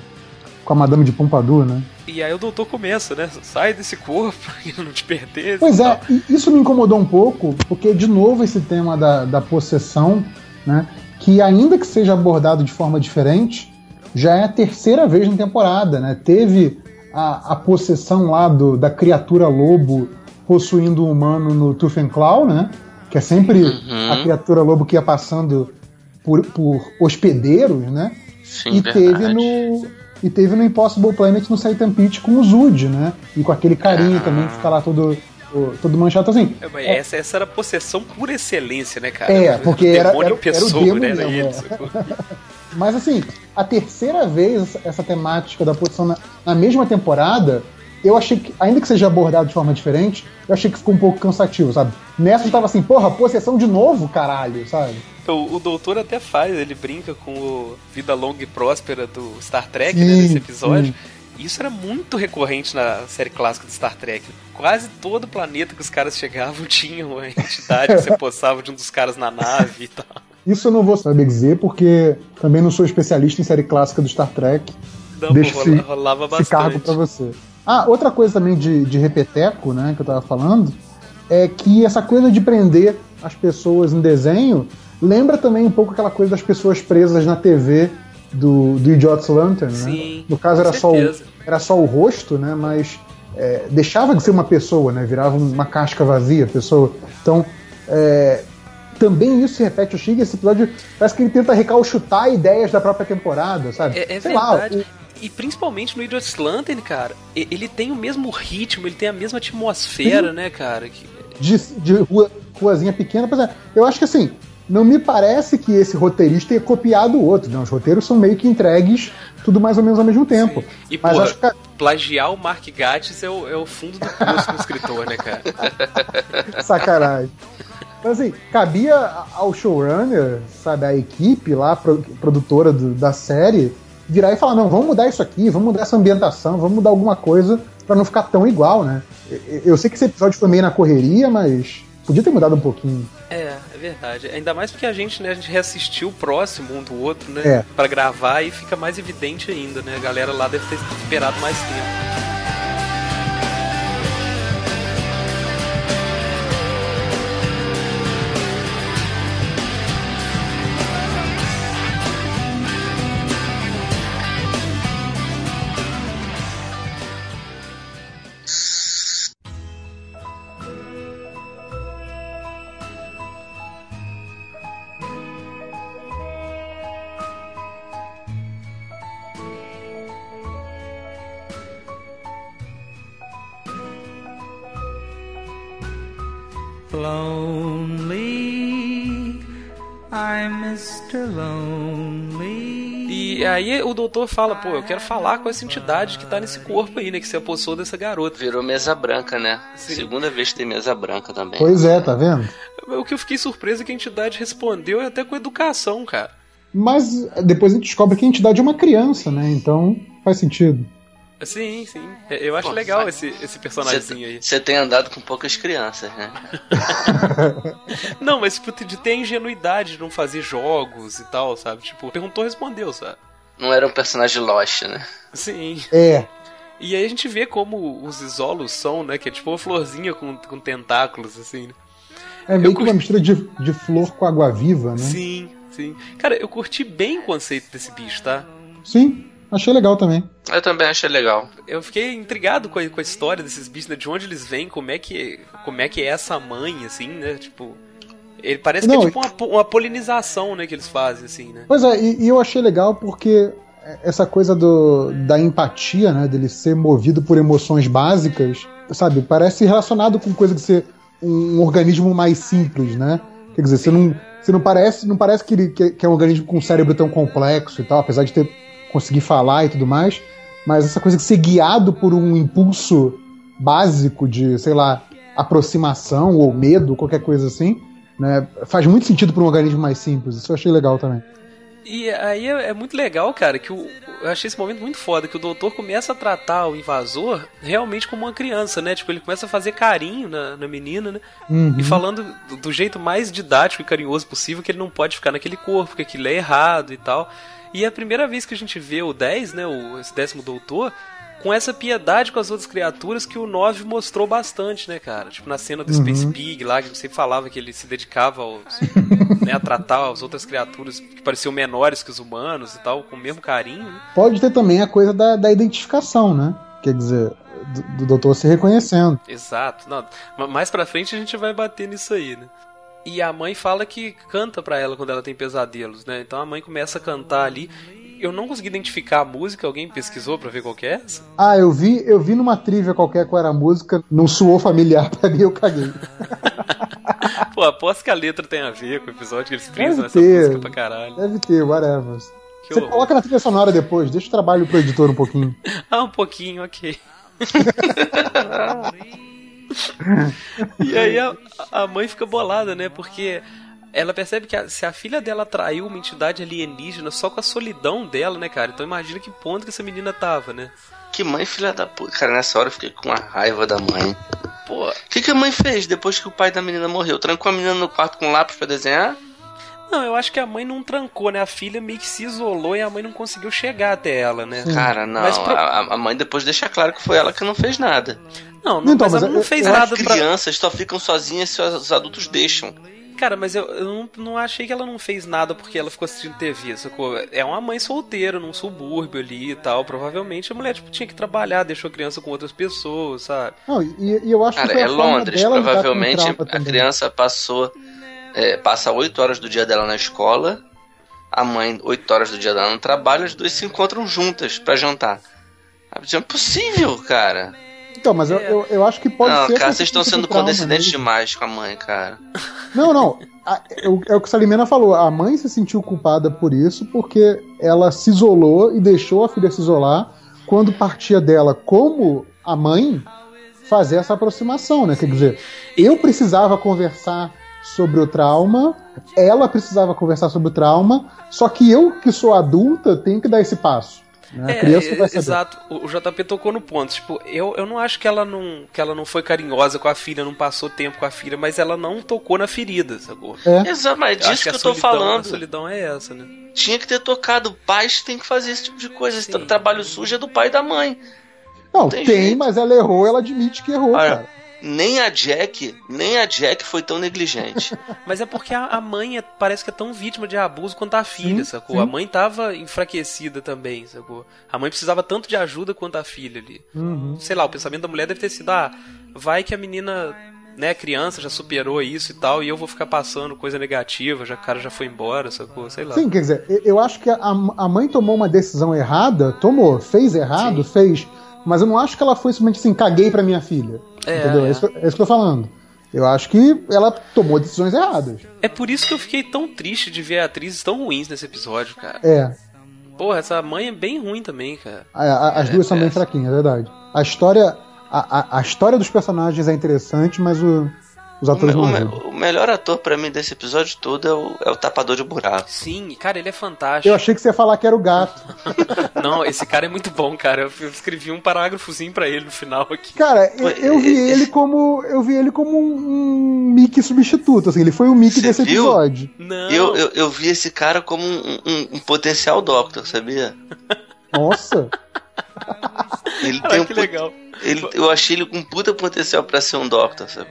com a Madame de Pompadour, né? E aí o doutor começa, né? Sai desse corpo, que não te pertence. Pois é, isso me incomodou um pouco, porque de novo esse tema da, da possessão, né? Que ainda que seja abordado de forma diferente, já é a terceira vez na temporada, né? Teve a, a possessão lá do, da criatura lobo possuindo um humano no Tooth and Claw, né? Que é sempre uhum. a criatura lobo que ia passando por, por hospedeiros, né? Sim, e verdade. teve no e teve no Impossible Planet no Satan Pit com o Zud, né? E com aquele carinho ah. também que fica lá todo, todo manchado assim. É, é, essa, essa era possessão por excelência, né, cara? É, porque era, era, pessoa, era o demo né? Era isso. Mas assim, a terceira vez essa temática da possessão na, na, mesma temporada, eu achei que, ainda que seja abordado de forma diferente, eu achei que ficou um pouco cansativo, sabe? Nessa eu tava assim, porra, possessão de novo, caralho, sabe? O, o doutor até faz, ele brinca com o Vida Longa e Próspera do Star Trek, sim, né, nesse episódio. Sim. Isso era muito recorrente na série clássica do Star Trek. Quase todo planeta que os caras chegavam tinha uma entidade que você possava de um dos caras na nave e tal. Isso eu não vou saber dizer, porque também não sou especialista em série clássica do Star Trek. Não, Deixa pô, rola, rolava bastante. Esse cargo pra você. Ah, outra coisa também de, de repeteco, né, que eu tava falando, é que essa coisa de prender as pessoas em desenho Lembra também um pouco aquela coisa das pessoas presas na TV do, do Idiot's Lantern, né? Sim, no caso era só, o, era só o rosto, né? Mas é, deixava de ser uma pessoa, né? Virava uma casca vazia, pessoa. Então, é, também isso se repete. O Shig, esse episódio, parece que ele tenta recalchutar ideias da própria temporada, sabe? É, é verdade. Lá. E principalmente no Idiot's Lantern, cara, ele tem o mesmo ritmo, ele tem a mesma atmosfera, né, cara? De, de rua, ruazinha pequena, pois é. Eu acho que assim, não me parece que esse roteirista tenha copiado o outro. Não, os roteiros são meio que entregues tudo mais ou menos ao mesmo tempo. Sim. E, Mas porra, acho que... plagiar o Mark Gatiss é o, é o fundo do poço do escritor, né, cara? Sacanagem. Mas assim, cabia ao showrunner, sabe, a equipe lá, produtora do, da série, virar e falar: não, vamos mudar isso aqui, vamos mudar essa ambientação, vamos mudar alguma coisa para não ficar tão igual, né? Eu sei que esse episódio foi meio na correria, mas podia ter mudado um pouquinho. É, é verdade. Ainda mais porque a gente, né, a gente reassistiu o próximo um do outro, né? É. Pra gravar e fica mais evidente ainda, né? A galera lá deve ter esperado mais tempo. Doutor fala, pô, eu quero falar com essa entidade que tá nesse corpo aí, né? Que se apossou dessa garota. Virou mesa branca, né? Sim. Segunda vez que tem mesa branca também. Pois é, tá vendo? O que eu fiquei surpreso é que a entidade respondeu até com educação, cara. Mas depois a gente descobre que a entidade é uma criança, né? Então faz sentido. Sim, sim. Eu acho Pô, legal esse, esse personagemzinho aí. Você tem andado com poucas crianças, né? Não, mas tipo, de ter a ingenuidade de não fazer jogos e tal, sabe? Tipo, perguntou, respondeu, sabe? Não era um personagem Lost, né? Sim. É, E aí a gente vê como os isolos são, né? Que é tipo uma florzinha com, com tentáculos, assim, né? é meio Eu que uma curti- mistura de, de flor com água viva, né? Sim, sim. Cara, eu curti bem o conceito desse bicho, tá? Sim, achei legal também. Eu também achei legal. Eu fiquei intrigado com a, com a história desses bichos, né? De onde eles vêm, como é que, como é, que é essa mãe, assim, né? Tipo. Ele parece que Não, é tipo uma, uma polinização, né? Que eles fazem, assim, né? Pois é, e, e eu achei legal porque essa coisa do, da empatia, né, dele ser movido por emoções básicas, sabe, parece relacionado com coisa de ser um, organismo mais simples, né? Quer dizer, você não, você não parece, não parece que, ele, que, que é um organismo com um cérebro tão complexo e tal, apesar de ter conseguir falar e tudo mais, mas essa coisa de ser guiado por um impulso básico de, sei lá, aproximação ou medo, qualquer coisa assim, né, faz muito sentido para um organismo mais simples. Isso eu achei legal também. E aí é, é muito legal, cara, que o, eu achei esse momento muito foda, que o doutor começa a tratar o invasor realmente como uma criança, né? Tipo, ele começa a fazer carinho na, na menina, né? Uhum. E falando do, do jeito mais didático e carinhoso possível, que ele não pode ficar naquele corpo, que aquilo é errado e tal. E é a primeira vez que a gente vê o 10, né, o, esse décimo doutor, com essa piedade com as outras criaturas que o 9 mostrou bastante, né, cara? Tipo, na cena do Space Pig lá, que você falava que ele se dedicava aos, né, a tratar as outras criaturas que pareciam menores que os humanos e tal, com o mesmo carinho, né? Pode ter também a coisa da, da identificação, né? Quer dizer, do, do doutor se reconhecendo. Exato. Não, ma- mais pra frente a gente vai bater nisso aí, né? E a mãe fala que canta pra ela quando ela tem pesadelos, né? Então a mãe começa a cantar ali. Eu não consegui identificar a música, alguém pesquisou pra ver qual que é essa? Ah, eu vi, eu vi numa trivia qualquer qual era a música, não suou familiar pra mim, eu caguei. Pô, aposto que a letra tem a ver com o episódio que eles frisam essa ter. música pra caralho. Deve ter, whatever. Que Você horror. coloca na trilha sonora depois, deixa o trabalho pro editor um pouquinho. Ah, um pouquinho, ok. e aí a, a mãe fica bolada, né? Porque ela percebe que a- se a filha dela atraiu uma entidade alienígena só com a solidão dela, né, cara? Então imagina que ponto que essa menina tava, né? Que mãe filha da puta. Cara, nessa hora eu fiquei com uma raiva da mãe. Pô, o que, que a mãe fez depois que o pai da menina morreu? Trancou a menina no quarto com lápis pra desenhar? Não, eu acho que a mãe não trancou, né? A filha meio que se isolou e a mãe não conseguiu chegar até ela, né? Cara, não. Mas pro- A, a mãe depois deixa claro que foi ela que não fez nada. Não, não Então, mas mas ela não fez eu nada As pra... crianças só ficam sozinhas se os adultos deixam. Cara, mas eu, eu não, não achei que ela não fez nada porque ela ficou assistindo TV, sacou? É uma mãe solteira num subúrbio ali e tal. Provavelmente a mulher tipo, tinha que trabalhar, deixou a criança com outras pessoas, sabe? Não, e, e eu acho que Cara, foi a é Londres. Provavelmente a também. criança passou. é, passa 8 horas do dia dela na escola. A mãe, 8 horas do dia dela no trabalho. As duas se encontram juntas pra jantar. É impossível, cara. Então, mas eu, eu, eu acho que pode não, ser. cara, vocês estão tipo sendo trauma condescendentes mesmo. demais com a mãe, cara. Não, não. A- é o- é o que o Salimena falou. A mãe se sentiu culpada por isso porque ela se isolou e deixou a filha se isolar quando partia dela, como a mãe, fazer essa aproximação, né? Quer dizer, eu precisava conversar sobre o trauma, ela precisava conversar sobre o trauma, só que eu, que sou adulta, tenho que dar esse passo. Né? A É, criança é, vai saber. exato. O JP tocou no ponto. Tipo, eu, eu não acho que ela não, que ela não foi carinhosa com a filha, não passou tempo com a filha, mas ela não tocou na ferida, sacou? É. Exato, mas é disso que, a eu tô solidão- A falando. solidão é essa, né? Tinha que ter tocado. Pais têm que fazer esse tipo de coisa. Esse Sim. tra- trabalho sujo é do pai e da mãe. Não, tem tem, jeito. mas ela errou, ela admite que errou, Olha, cara. Nem a Jack, nem a Jack foi tão negligente. Mas é porque a, a mãe é- parece que é tão vítima de abuso quanto a filha, Sim, sacou? sim. A mãe tava enfraquecida também, sacou? A mãe precisava tanto de ajuda quanto a filha ali. Uhum. Sei lá, o pensamento da mulher deve ter sido, ah, vai que a menina, né, criança, já superou isso e tal, e eu vou ficar passando coisa negativa, já o cara já foi embora, sacou? Sei lá. Sim, quer dizer, eu- acho que a, a mãe tomou uma decisão errada, tomou, fez errado, fez, mas eu não acho que ela foi simplesmente assim, caguei pra minha filha. É, entendeu? é. É, isso, que- é isso que eu tô falando. Eu acho que ela tomou decisões erradas. É por isso que eu fiquei tão triste de ver atrizes tão ruins nesse episódio, cara. É, Porra, essa mãe é bem ruim também, cara. as duas são bem fraquinhas, é verdade. A história, a, a- a história dos personagens é interessante, mas o- os o, atores o me- o melhor ator pra mim desse episódio todo é o, é o tapador de buraco. Sim, cara, ele é fantástico. Eu achei que você ia falar que era o gato. Não, esse cara é muito bom, cara. Eu escrevi um parágrafozinho pra ele no final aqui. Cara, eu, eu vi ele como eu vi ele como um, um Mickey substituto, assim, ele foi o Mickey Você desse viu? episódio. Não. Eu, eu, eu vi esse cara como um, um- um potencial Doctor, sabia? Nossa. Ele Ah, tem um que legal. Ele, eu achei ele com puta potencial pra ser um Doctor, sabe?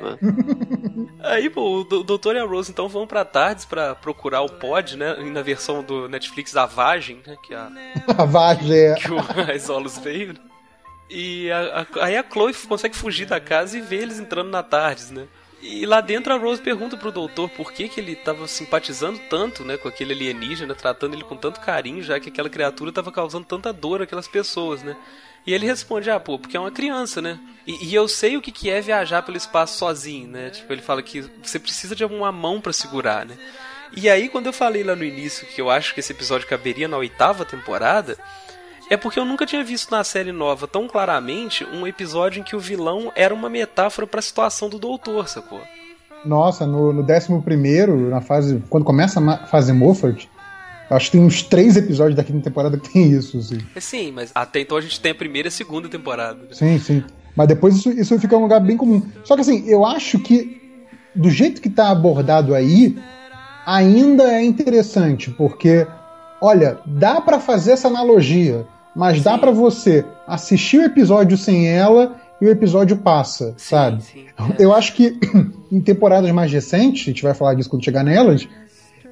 Aí, pô, o do- doutor e a Rose então vão pra tardes pra procurar o pod, né? Na versão do Netflix a Vagem, né? Que, a, A Vagem é. que o Isolos veio. né? E a- a- aí a Chloe consegue fugir da casa e vê eles entrando na tardes, né? E lá dentro a Rose pergunta pro doutor por que, que ele tava simpatizando tanto, né, com aquele alienígena, tratando ele com tanto carinho, já que aquela criatura tava causando tanta dor àquelas pessoas, né? E ele responde, ah, pô, porque é uma criança, né? E, e eu sei o que, que é viajar pelo espaço sozinho, né? Tipo, ele fala que você precisa de uma mão pra segurar, né? E aí, quando eu falei lá no início que eu acho que esse episódio caberia na oitava temporada, é porque eu nunca tinha visto na série nova tão claramente um episódio em que o vilão era uma metáfora pra situação do doutor, sacou? Nossa, no, no 11, na fase. Quando começa a fase Moffat, acho que tem uns três episódios da quinta temporada que tem isso, assim. É, Sim, mas até então a gente tem a primeira e a segunda temporada. né? Sim, sim. Mas depois isso, isso fica um lugar bem comum. Só que assim, eu acho que do jeito que tá abordado aí, ainda é interessante, porque, olha, dá pra fazer essa analogia, mas dá Sim. pra você assistir o episódio sem ela e o episódio passa, Sim, sabe? sim, é. Eu acho que em temporadas mais recentes, a gente vai falar disso quando chegar nelas,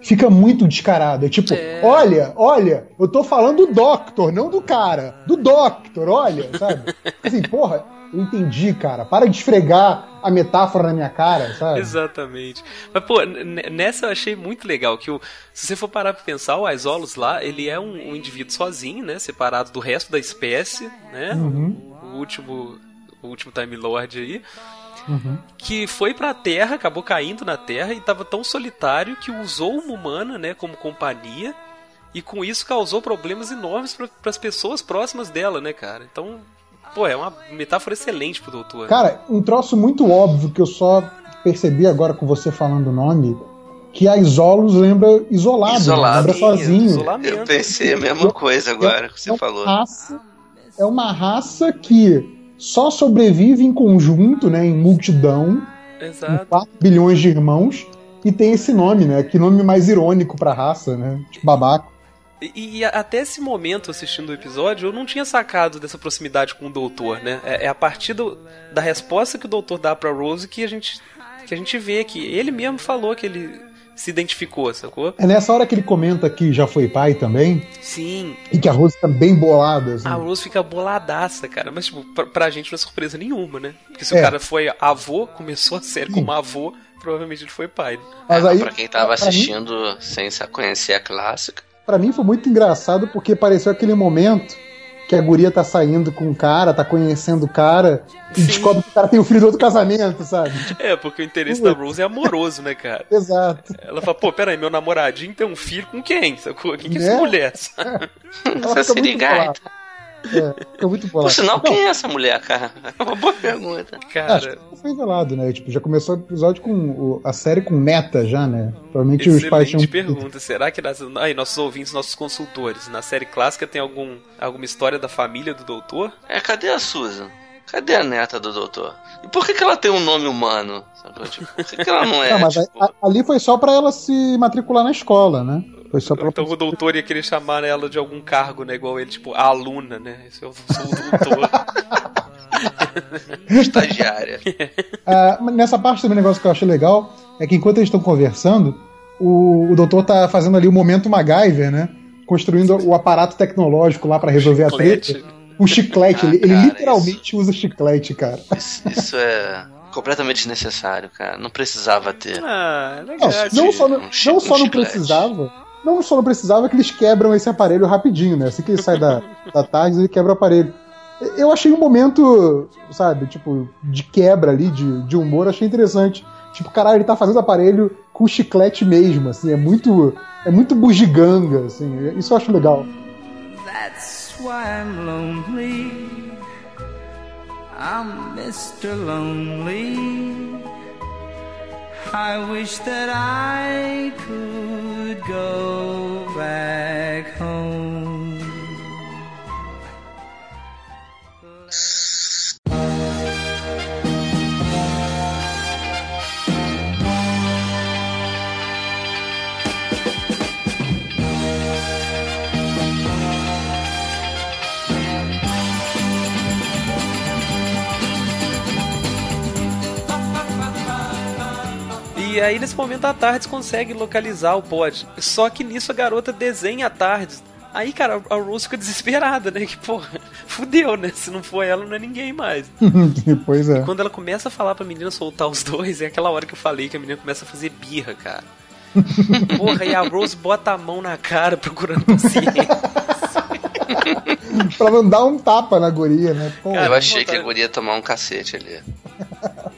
fica muito descarado. É tipo, É. olha, olha, eu tô falando do Doctor, não do cara. Do Doctor, olha, sabe? Assim, porra, eu entendi, cara. Para de esfregar a metáfora na minha cara, sabe? Exatamente. Mas, pô, nessa eu achei muito legal que o, se você for parar pra pensar, o Aizolos lá, ele é um, um indivíduo sozinho, né? Separado do resto da espécie, né? Uhum. O último, o último Time Lord aí. Uhum. Que foi pra Terra, acabou caindo na Terra e tava tão solitário que usou uma humana, né? Como companhia. E com isso causou problemas enormes para as pessoas próximas dela, né, cara? Então, pô, é uma metáfora excelente pro doutor. Cara, um troço muito óbvio que eu só percebi agora com você falando o nome, que a Isolos lembra isolado, Isolado. lembra sozinho. Isolamento. Eu pensei a mesma coisa agora que você é falou. Raça, é uma raça que só sobrevive em conjunto, né, em multidão, com Exato. 4 bilhões de irmãos, e tem esse nome, né? Que nome mais irônico pra raça, né? Tipo babaco. E, e até esse momento, assistindo o episódio, eu não tinha sacado dessa proximidade com o doutor, né? É, é a partir do- da resposta que o doutor dá pra Rose que a gente, que a gente vê que ele mesmo falou que ele se identificou, sacou? É nessa hora que ele comenta que já foi pai também, Sim, e que a Rose tá bem bolada, assim. a Rose fica boladaça, cara. Mas, tipo, pra, pra gente não é surpresa nenhuma, né? Porque se É. o cara foi avô, começou a série Sim. como avô, provavelmente ele foi pai. né? Mas É, aí, pra quem tava pra mim- assistindo sem sa- conhecer a clássica. Pra mim foi muito engraçado porque pareceu aquele momento que a guria tá saindo com o cara, tá conhecendo o cara e Sim. descobre que o cara tem o filho do outro casamento, sabe? É, porque o interesse da Rose é amoroso, né, cara? exato. Ela fala, pô, peraí, meu namoradinho tem um filho com quem? Sacou? Quem que é Né? essa mulher? Ela Essa sirigaita. É, fica muito Por bolado. sinal, Não, quem é essa mulher, cara? É uma boa pergunta. Cara, foi velado, né? Tipo, já começou o episódio com o- a série com meta já, né? Provavelmente os pais tinham. excelente pergunta. Será que nas, aí, nossos ouvintes, nossos consultores, na série clássica tem algum, alguma história da família do doutor? É, cadê a Susan? Cadê a neta do doutor? E por que, que ela tem um nome humano? Tipo, por que, que ela não é? Não, mas tipo, a- a- ali foi só pra ela se matricular na escola, né? Foi só pra Então o doutor ia querer chamar ela de algum cargo, né? Igual ele, tipo, a aluna, né? Esse eu sou o doutor. estagiária. Ah, nessa parte também, um negócio que eu achei legal é que enquanto eles estão conversando, o, o doutor tá fazendo ali o momento MacGyver, né? Construindo o aparato tecnológico lá pra resolver a treta. Um chiclete. Ah, ele ele cara, literalmente usa chiclete, cara. Isso, isso é completamente desnecessário, cara. Não precisava ter. Ah, Não, legal. não só, não, um chi- não um só não precisava. Não só não precisava que eles quebram esse aparelho rapidinho, né? Assim que ele sai da, da tarde, ele quebra o aparelho. Eu achei um momento, sabe, tipo, de quebra ali, de, de humor, achei interessante. Tipo, caralho, ele tá fazendo aparelho com chiclete mesmo, assim, é muito. É muito bugiganga, assim. Isso eu acho legal. That's why I'm lonely. I'm Mr. Lonely. I wish that I could go back home. E aí, nesse momento, a Tardes consegue localizar o pod. Só que nisso a garota desenha a Tardes. Aí, cara, a Rose fica desesperada, né? Que, porra, fudeu, né? Se não for ela, não é ninguém mais. pois é. Quando ela começa a falar pra menina soltar os dois, é aquela hora que eu falei que a menina começa a fazer birra, cara. Porra, e a Rose bota a mão na cara procurando paciência. pra não dar um tapa na guria, né? Pô, Cara, Eu achei que a guria ia tomar um cacete ali.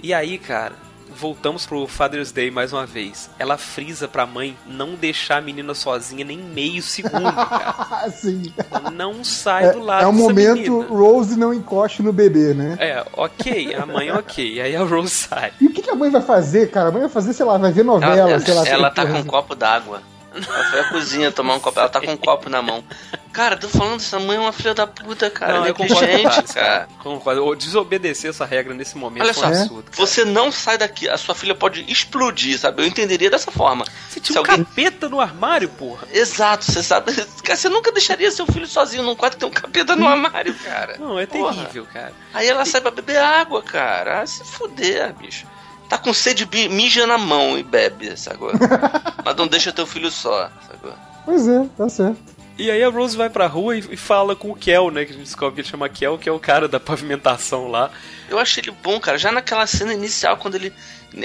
E aí, cara, voltamos pro Father's Day mais uma vez. Ela frisa pra mãe não deixar a menina sozinha nem meio segundo, cara. assim. Não sai É, do lado é um dessa momento menina. Rose não encoste no bebê, né? É, ok, a mãe ok. Aí a Rose sai. E o que, que a mãe vai fazer, cara? A mãe vai fazer, sei lá, vai ver novela, Ela, sei lá. ela sei tá com um copo d'água. Ela foi à cozinha tomar um copo. Ela tá com um copo na mão. Cara, tô falando, essa mãe é uma filha da puta, cara. não, eu concordo com o negligente, Thales, cara. Concordo. Ou Desobedecer essa regra nesse momento Olha foi só, um É. absurdo. cara. Você não sai daqui, a sua filha pode explodir, sabe? Eu entenderia dessa forma. Você Se tinha um alguém- capeta no armário, porra. Exato, você sabe. Cara, você nunca deixaria seu filho sozinho num quarto que tem um capeta no armário, cara. Não, é Porra. terrível, cara. Aí ela sai pra beber água, cara. Ah, se fuder, bicho. Tá com sede, mija na mão e bebe, sacou? Mas não deixa teu filho só, sacou? Pois é, tá certo. E aí a Rose vai pra rua e, fala com o Kel, né? Que a gente descobre que ele chama Kel, que é o cara da pavimentação lá. Eu achei ele bom, cara. Já naquela cena inicial, quando ele.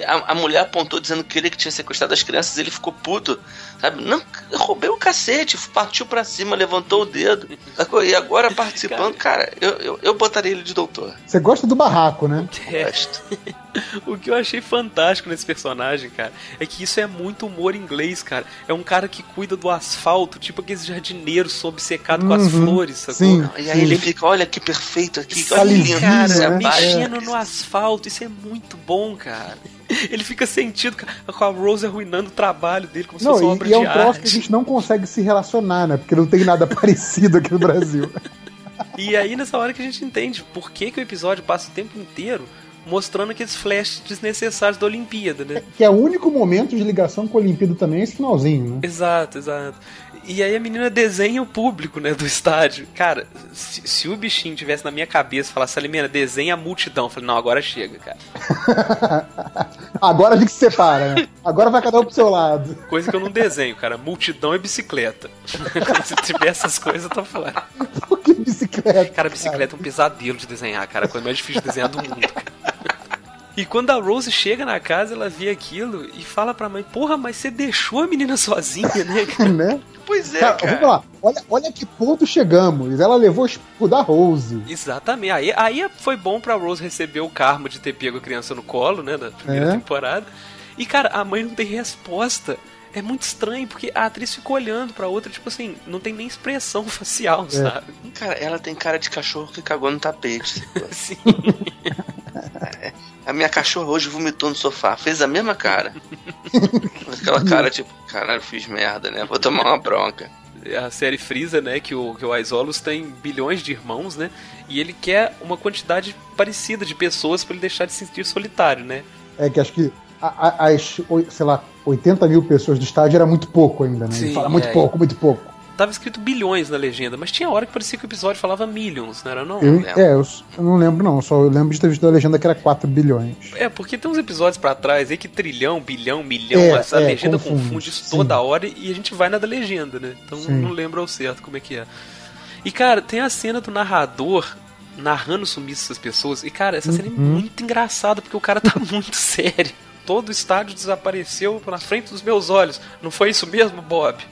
A, a mulher apontou dizendo que ele que tinha sequestrado as crianças, ele ficou puto. Sabe? Não, eu roubei o cacete, partiu pra cima, levantou o dedo. sacou? E agora participando, cara, eu, eu, eu botaria ele de doutor. Você gosta do barraco, né? É, Gosto. o que eu achei fantástico nesse personagem, cara, é que isso é muito humor inglês, cara. É um cara que cuida do asfalto, tipo aqueles jardineiros obcecado com as Uhum, flores, sacou? sim. E aí ele fica, olha que perfeito aqui, olha lindo. Cara, né? mexendo no asfalto, isso é muito bom, cara. Ele fica sentido com a Rose arruinando o trabalho dele como se Não, fosse uma obra e, e é um troço arte. que a gente não consegue se relacionar, né? Porque não tem nada parecido aqui no Brasil. E aí nessa hora que a gente entende por que, que o episódio passa o tempo inteiro mostrando aqueles flashes desnecessários da Olimpíada, né? Que é o único momento de ligação com a Olimpíada também, esse finalzinho, né? Exato, exato. E aí a menina desenha o público, né, do estádio. Cara, se, se o bichinho tivesse na minha cabeça e falasse, Alimena, desenha a multidão. Eu falei, não, agora chega, cara. Agora a gente se separa, né? Agora vai cada um pro seu lado. Coisa que eu não desenho, cara. Multidão é bicicleta. se tiver essas coisas, eu tô falando. Por que bicicleta? Cara, bicicleta é um pesadelo de desenhar, cara. A coisa mais difícil de desenhar do mundo, cara. E quando a Rose chega na casa, ela vê aquilo e fala pra mãe: Porra, mas você deixou a menina sozinha, né? cara?" né? Pois é, Cara, cara. vamos lá. Olha, olha que ponto chegamos. Ela levou o esporro da Rose. Exatamente. Aí, aí foi bom pra Rose receber o karma de ter pego a criança no colo, né? Da primeira É. temporada. E, cara, a mãe não tem resposta. é muito estranho, porque a atriz fica olhando pra outra, tipo assim, não tem nem expressão facial, sabe? Cara, ela tem cara de cachorro que cagou no tapete. Sim. A minha cachorra hoje vomitou no sofá, fez a mesma cara. Aquela cara tipo, caralho, fiz merda, né? Vou tomar uma bronca. a série frisa, né, que o, que o Aizolos tem bilhões de irmãos, né, e ele quer uma quantidade parecida de pessoas para ele deixar de se sentir solitário, né. É que acho que a- a- as, sei lá, 80 mil pessoas do estádio era muito pouco ainda, né? Ele Sim, fala muito é. pouco, muito pouco. Tava escrito bilhões na legenda, mas tinha hora que parecia que o episódio falava millions, não era não? Eu, é, eu, eu não lembro não, só eu lembro de ter visto a legenda que era 4 bilhões. É, porque tem uns episódios pra trás aí que trilhão, bilhão, milhão, É, essa é, legenda confunde, confunde isso sim. toda hora e a gente vai na da legenda, né? Então Sim. não lembro ao certo como é que é. E cara, tem a cena do narrador narrando o sumiço dessas pessoas. E cara, essa cena é Uhum. muito engraçada porque o cara tá muito sério. Todo o estádio desapareceu na frente dos meus olhos. Não foi isso mesmo, Bob?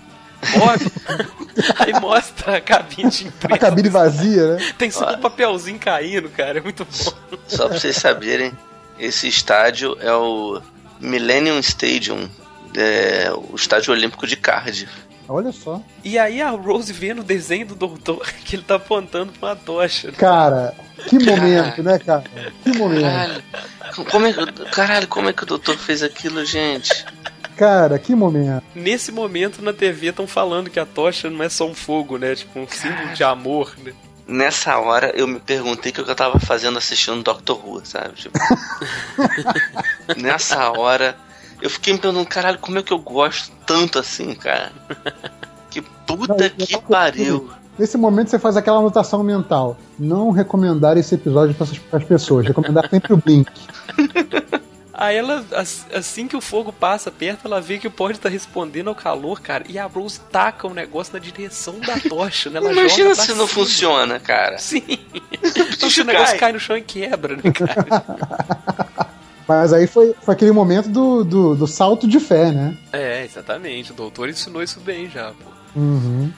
Bob? Aí mostra a cabine de A imprensa. cabine vazia, né? Tem só um papelzinho caindo, cara. É muito bom. Só pra vocês saberem, esse estádio é o Millennium Stadium, é, o estádio olímpico de Cardiff. Olha só. E aí a Rose vê no desenho do doutor que ele tá apontando pra uma tocha. né? Cara, que momento, né, cara? Que momento. Caralho, como é, que- caralho, como é que o doutor fez aquilo, gente? Cara, que momento. Nesse momento na TV estão falando que a tocha não é só um fogo, né? Tipo um símbolo de amor, né? Nessa hora eu me perguntei o que eu tava fazendo assistindo Doctor Who, sabe? Tipo, nessa hora eu fiquei me perguntando, caralho, como é que eu gosto tanto assim, cara? Que puta Não, que pariu. Nesse momento você faz aquela anotação mental. Não recomendar esse episódio para as pessoas. Recomendar sempre o Blink. Aí ela, as- assim que o fogo passa perto, ela vê que o Pod tá respondendo ao calor, cara. E a Rose taca o negócio na direção da tocha, né? Ela Imagina joga se pra não cima. funciona, cara. Sim. Então, se o negócio cai. cai no chão e quebra, né, cara? Mas aí foi, foi aquele momento do, do, do salto de fé, né? É, exatamente. O doutor ensinou isso bem já, pô. Uhum.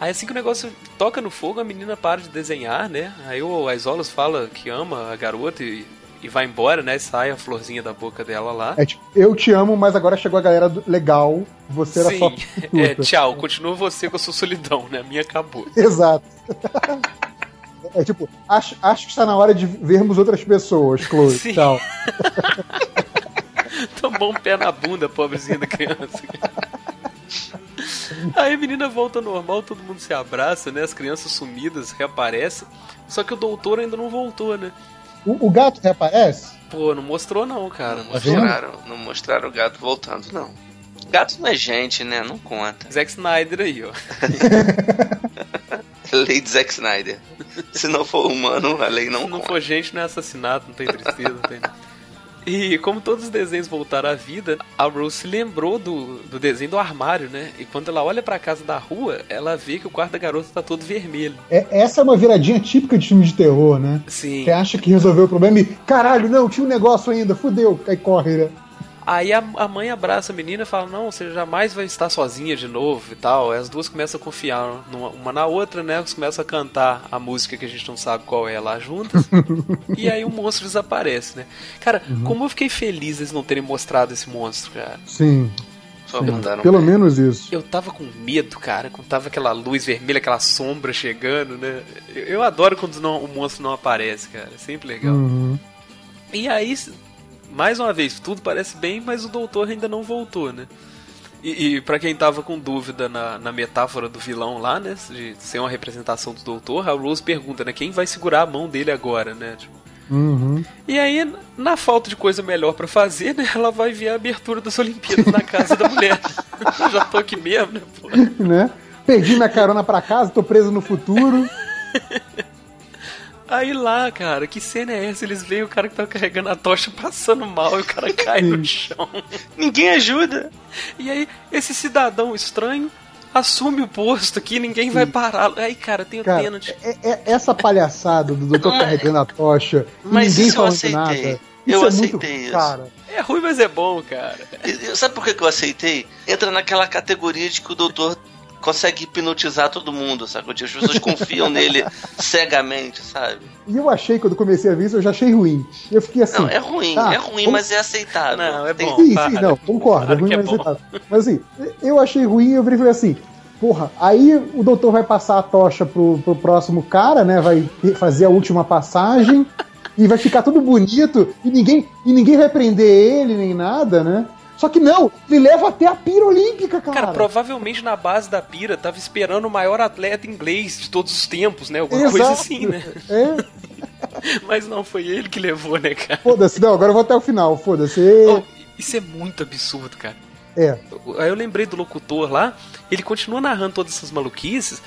Aí assim que o negócio toca no fogo, a menina para de desenhar, né? Aí o Aizolos fala que ama a garota e, e vai embora, né? Sai a florzinha da boca dela lá. É tipo, eu te amo, mas agora chegou a galera do- legal. Você era Sim, só. é, tchau, continua você com a sua solidão, né? A minha acabou. Exato. É tipo, acho, acho que está na hora de vermos outras pessoas, Chloe. Sim. Tchau. Tomou um pé na bunda, pobrezinha da criança. Aí a menina volta normal, todo mundo se abraça, né? As crianças sumidas reaparecem. Só que o doutor ainda não voltou, né? O, o gato reaparece? Pô, não mostrou não, cara. Não vendo? mostraram, não mostraram o gato voltando, não. Gato não é gente, né? Não conta. Zack Snyder aí, ó. Lei de Zack Snyder. Se não for humano, a lei não, Se não conta. for gente, não é assassinato, não tem tristeza, não tem. E como todos os desenhos voltaram à vida, a Rose se lembrou do, do desenho do armário, né? E quando ela olha pra casa da rua, ela vê que o quarto da garota tá todo vermelho. É, essa é uma viradinha típica de filme de terror, né? Sim. Você acha que resolveu o problema e, caralho, não, tinha um negócio ainda, fudeu, aí corre, né? Aí a, a mãe abraça a menina e fala: Não, você jamais vai estar sozinha de novo e tal. Aí as duas começam a confiar numa, uma na outra, né? Elas começam a cantar a música que a gente não sabe qual é lá juntas. e aí o monstro desaparece, né? Cara, como eu fiquei feliz eles não terem mostrado esse monstro, cara. Sim. Só mandaram Pelo bem. menos isso. Eu tava com medo, cara, quando tava aquela luz vermelha, aquela sombra chegando, né? Eu, eu adoro quando não- o monstro não aparece, cara. É sempre legal. Uhum. E aí, mais uma vez, tudo parece bem, mas o doutor ainda não voltou, né? E, e para quem tava com dúvida na, na metáfora do vilão lá, né? De ser uma representação do doutor, a Rose pergunta, né? Quem vai segurar a mão dele agora, né? Tipo, Uhum. e aí, na falta de coisa melhor pra fazer, né? Ela vai ver a abertura das Olimpíadas na casa da mulher. Já tô aqui mesmo, né? Pô? Né? Perdi minha carona pra casa, tô preso no futuro. Aí lá, cara, que cena é essa? Eles veem o cara que tá carregando a tocha passando mal e o cara cai no chão. Ninguém ajuda. E aí, esse cidadão estranho assume o posto aqui, ninguém vai pará-lo. Aí, cara, tem o Cara, Tenant. é- é- essa palhaçada do doutor carregando a tocha e mas ninguém isso eu falando nada. Eu é aceitei muito, isso. Cara, É ruim, mas é bom, cara. E- Sabe por que que eu aceitei? Entra naquela categoria de que o doutor consegue hipnotizar todo mundo, sabe? As pessoas confiam nele cegamente, sabe? E eu achei, quando comecei a ver isso, eu já achei ruim. Eu fiquei assim. Não, é ruim, tá, é ruim, vamos- mas é aceitável. Não, é bom. Sim, para, sim, não, concordo. claro é ruim, é mas, bom. aceitável. mas assim, eu achei ruim e eu falei assim, porra, aí o doutor vai passar a tocha pro, pro próximo cara, né? Vai fazer a última passagem e vai ficar tudo bonito e ninguém, e ninguém vai prender ele nem nada, né? Só que não, ele leva até a pira olímpica, cara. Cara, provavelmente na base da pira tava esperando o maior atleta inglês de todos os tempos, né? Alguma coisa Exato. assim, né? É, Mas não, foi ele que levou, né, cara? foda-se, não, agora eu vou até o final, foda-se. Oh, isso é muito absurdo, cara. É, Aí eu lembrei do locutor lá, ele continua narrando todas essas maluquices.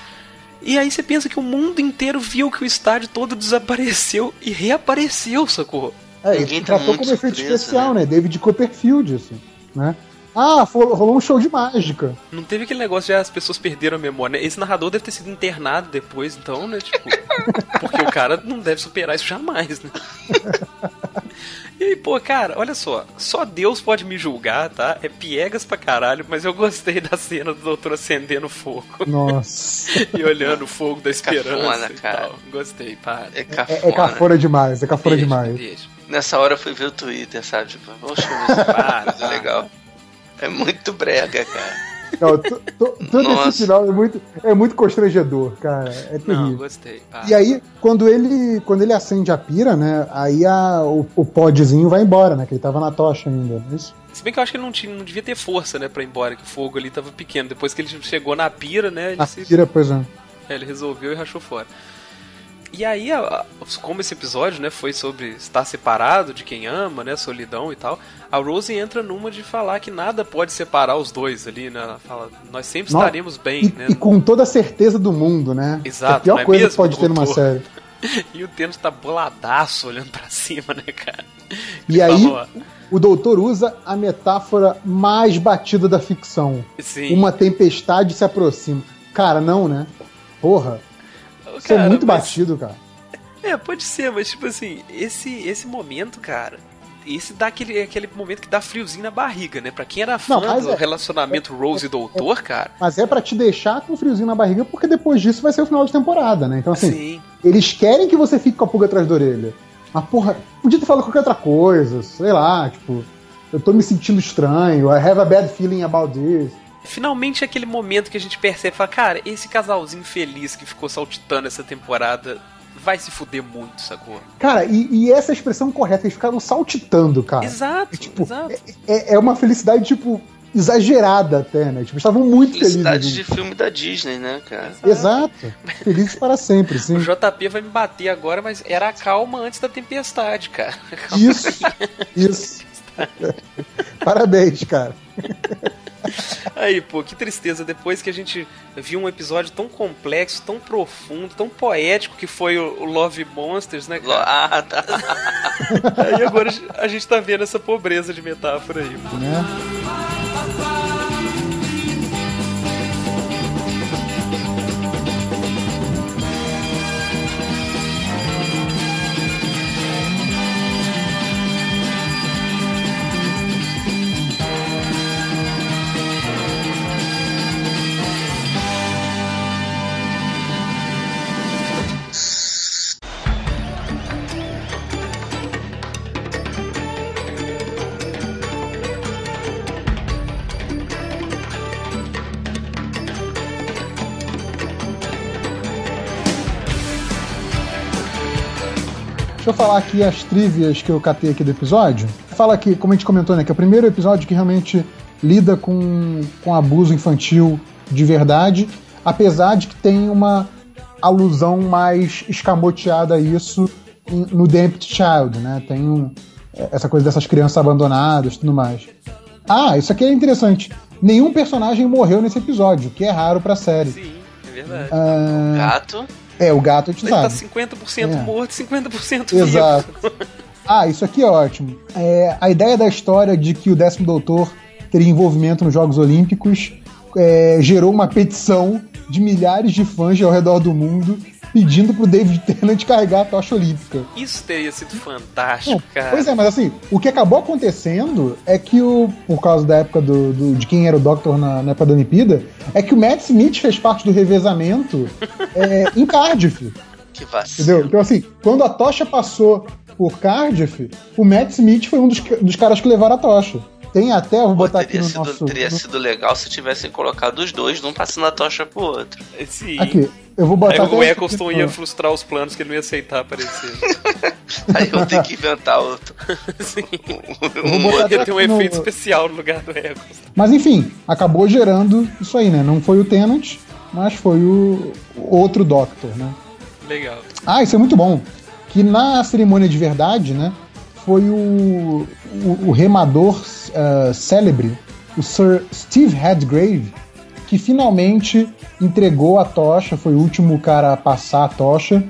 E aí você pensa que o mundo inteiro viu que o estádio todo desapareceu e reapareceu, sacou? é ele tá tratou muito como efeito especial, né? né? David Copperfield, assim, né? Ah, rolou um show de mágica. Não teve aquele negócio de ah, as pessoas perderam a memória, né? Esse narrador deve ter sido internado depois, então, né? Tipo, porque o cara não deve superar isso jamais, né? E aí, pô, cara, olha só, só Deus pode me julgar, tá? É piegas pra caralho, mas eu gostei da cena do doutor acendendo fogo Nossa. e olhando o fogo da esperança Cafona, e cara. tal. Gostei, para. É É, cafona. é cafora demais, é cafora Beijo, demais. beijo. Nessa hora eu fui ver o Twitter, sabe? Tipo, poxa, isso é legal. É muito brega, cara. Não, to- to- todo Nossa. esse final é muito, é muito constrangedor, cara. É Não, terrível. gostei. para. E aí, quando ele, quando ele acende a pira, né? Aí a, o, o podzinho vai embora, né? Que ele tava na tocha ainda. não é Isso? Se bem que eu acho que ele não, tinha, não devia ter força, né, pra ir embora, que o fogo ali tava pequeno. Depois que ele chegou na pira, né, ele, A se, pira, pois é. é, ele resolveu e rachou fora. E aí, a- como esse episódio, né, foi sobre estar separado de quem ama, né, solidão e tal, a Rose entra numa de falar que nada pode separar os dois ali, né, ela fala, nós sempre Não, estaremos bem, E, né. e com toda a certeza do mundo, né? Exato, É a pior é coisa que pode ter numa série. E o Thanos tá boladaço olhando pra cima, né, cara. E aí, falou, o doutor usa a metáfora mais batida da ficção. Sim. Uma tempestade se aproxima. Cara, não, né? Porra, isso é Cara, muito mas- batido, cara. É, pode ser, mas tipo assim, esse, esse momento, cara, esse dá aquele, aquele momento que dá friozinho na barriga, né? Pra quem era fã Não, do é- relacionamento Rose e Doutor, cara. Mas é pra te deixar com friozinho na barriga, porque depois disso vai ser o final de temporada, né? Então, assim, Sim. eles querem que você fique com a pulga atrás da orelha. Mas, porra, podia ter falado qualquer outra coisa, sei lá, tipo, eu tô me sentindo estranho, I have a bad feeling about this. Finalmente é aquele momento que a gente percebe, fala, cara, esse casalzinho feliz que ficou saltitando essa temporada vai se fuder muito, sacou? Cara, e, e essa é a expressão correta, eles ficaram saltitando, cara. exato, tipo, exato. É, é uma felicidade, tipo, exagerada até, né? Tipo, estavam muito Felicidade de felizes. filme da Disney, né, cara? Exato. Felizes para sempre, sim. O JP vai me bater agora, mas era a calma antes da tempestade, cara. Isso, isso. Parabéns, cara. Aí, pô, que tristeza. Depois que a gente viu um episódio tão complexo, tão profundo, tão poético que foi o Love Monsters, né, cara? Ah, tá. Aí agora a gente tá vendo essa pobreza de metáfora aí. pô. Né? Deixa eu falar aqui as trivias que eu catei aqui do episódio. Fala aqui, como a gente comentou, né? Que é o primeiro episódio que realmente lida com, com abuso infantil de verdade, apesar de que tem uma alusão mais escamoteada a isso em- no The Empty Child, né? Tem um- essa coisa dessas crianças abandonadas e tudo mais. Ah, isso aqui é interessante. Nenhum personagem morreu nesse episódio, o que é raro pra série. Sim, é verdade. Ah, Gato. É, o gato a gente Ele tá sabe. 50% É. morto, 50% vivo. Exato. Ah, isso aqui é ótimo. É, a ideia da história de que o décimo doutor teria envolvimento nos Jogos Olímpicos é, gerou uma petição de milhares de fãs ao redor do mundo pedindo pro David Tennant carregar a tocha olímpica. Isso teria sido fantástico, Não, cara. Pois é, mas assim, o que acabou acontecendo é que o, por causa da época do, do- de quem era o Doctor na, na época da Olimpíada, é que o Matt Smith fez parte do revezamento é, em Cardiff. Que vacilo. Entendeu? Então, assim, quando a tocha passou por Cardiff, o Matt Smith foi um dos, dos caras que levaram a tocha. Tem até, eu vou Pô, botar aqui teria no sido, nosso. teria sido legal se tivessem colocado os dois, um passando a tocha pro outro. Sim. Aqui, eu vou Aí botar até o Eccleston ia frustrar os planos que ele não ia aceitar aparecer. Aí eu tenho que inventar outro. Sim. até Ia ter um no- efeito especial no lugar do Eccleston. Mas enfim, acabou gerando isso aí, né? Não foi o Tennant, mas foi o o outro Doctor, né? Legal. Ah, isso é muito bom. Que na cerimônia de verdade, né? Foi o, o, o remador eh, célebre, o Sir Steve Hadgrave, que finalmente entregou a tocha, foi o último cara a passar a tocha.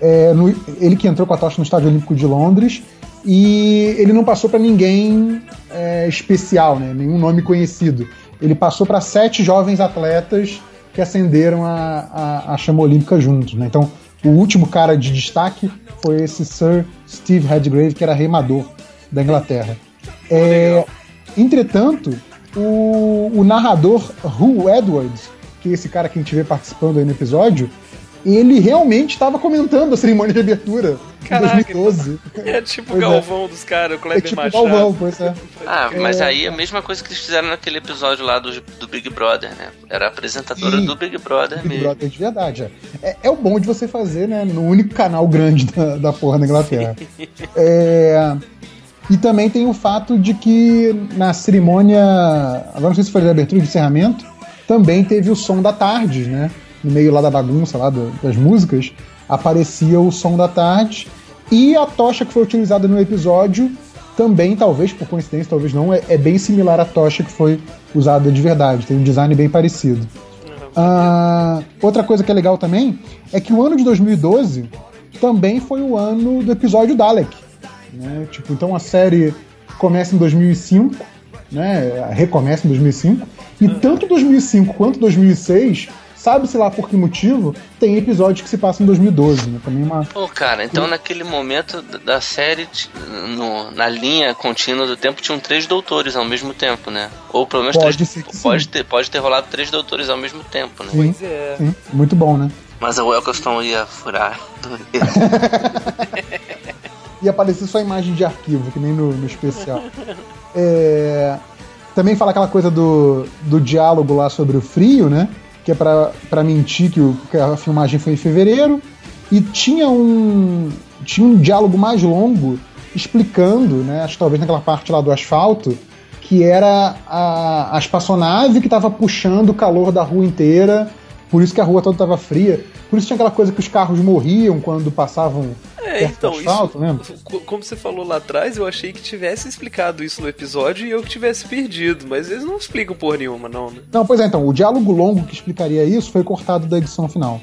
É, no- ele que entrou com a tocha no Estádio Olímpico de Londres. E ele não passou para ninguém é, especial, né? nenhum nome conhecido. Ele passou para sete jovens atletas que acenderam a, a, a chama olímpica juntos. Né? Então, o último cara de destaque foi esse Sir Steve Hadgrave, que era remador da Inglaterra. É, entretanto, o, o narrador Hugh Edwards, que é esse cara que a gente vê participando aí no episódio, ele realmente estava comentando a cerimônia de abertura Caraca, em 2012. É tipo o é. Galvão dos caras, o É Kleber tipo Machado. Galvão, pois é. Ah, mas É. aí é a mesma coisa que eles fizeram naquele episódio lá do, do Big Brother, né? Era a apresentadora Sim. do Big Brother Big mesmo. Brother de verdade. É. É, é o bom de você fazer, né? No único canal grande da, da porra da Inglaterra. É, e também tem o fato de que na cerimônia. Agora não sei se foi de abertura ou de encerramento. Também teve o som da tarde, né? No meio lá da bagunça, lá do- das músicas, aparecia o som da tarde. E a tocha que foi utilizada no episódio também, talvez por coincidência, talvez não, é, é bem similar à tocha que foi usada de verdade. Tem um design bem parecido. Ah, outra coisa que é legal também é que o ano de 2012 também foi o ano do episódio Dalek. Né? Tipo, então a série começa em 2005, né? recomeça em 2005, e tanto 2005 quanto 2006, sabe-se lá por que motivo, tem episódios que se passam em 2012. Né? Também uma, Pô, cara, então naquele momento da- série, no- na linha contínua do tempo, tinham três doutores ao mesmo tempo, né? Ou pelo menos Pode três. pode, ter, pode ter rolado três doutores ao mesmo tempo, né? sim, Pois é. sim, muito bom, né? Mas o Eccleston ia furar. e aparecer só imagem de arquivo, que nem no, no especial. É, também fala aquela coisa do, do diálogo lá sobre o frio, né? Que é pra mentir que, o, que a filmagem foi em fevereiro. E tinha um, tinha um diálogo mais longo explicando, né? Acho que talvez naquela parte lá do asfalto, que era a, a espaçonave que estava puxando o calor da rua inteira. Por isso que a rua toda estava fria. Por isso tinha aquela coisa que os carros morriam quando passavam É, então, asfalto, isso, co- como você falou lá atrás, eu achei que tivesse explicado isso no episódio e eu que tivesse perdido, mas eles não explicam por nenhuma, não, né? Não, pois é, então, o diálogo longo que explicaria isso foi cortado da edição final.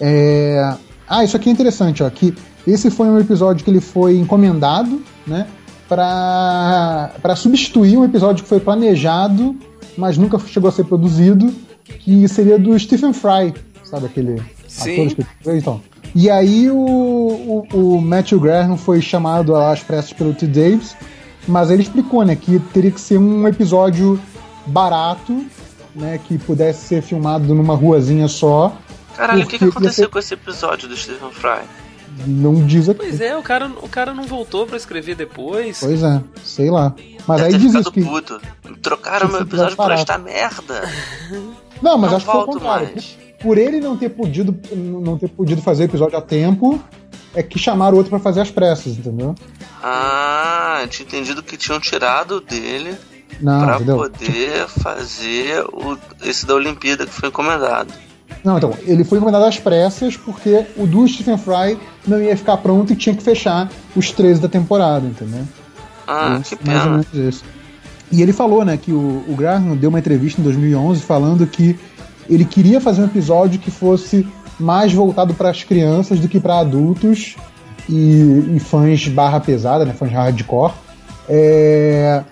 É... Ah, isso aqui é interessante, ó, que esse foi um episódio que ele foi encomendado, né, pra substituir um episódio que foi planejado, mas nunca chegou a ser produzido, que seria do Stephen Fry, sabe aquele Sim. ator que então. E aí o, o, o Matthew Graham foi chamado às pressas pelo T. Davis, mas ele explicou, né, que teria que ser um episódio barato, né, que pudesse ser filmado numa ruazinha só. Caralho, o que, que aconteceu ser- com esse episódio do Stephen Fry? Não diz aqui. Pois é, o cara, o cara não voltou pra escrever depois. Pois é, sei lá. Mas Deve aí diz isso que. puto. Trocaram meu episódio por esta merda. Não, mas Não acho que foi o contrário. mais. Por ele não ter podido, não ter podido fazer o episódio a tempo, é que chamaram outro pra fazer as pressas, entendeu? Ah, tinha entendido que tinham tirado dele Não, pra entendeu? poder fazer o, esse da Olimpíada que foi encomendado. Não, então, ele foi encomendado às pressas porque o do Stephen Fry não ia ficar pronto e tinha que fechar os 13 da temporada, entendeu? Ah, Isso, que mais ou menos isso. E ele falou, né, que o, o Graham deu uma entrevista em 2011 falando que ele queria fazer um episódio que fosse mais voltado para as crianças do que para adultos e, e fãs barra pesada, né, fãs hardcore. É,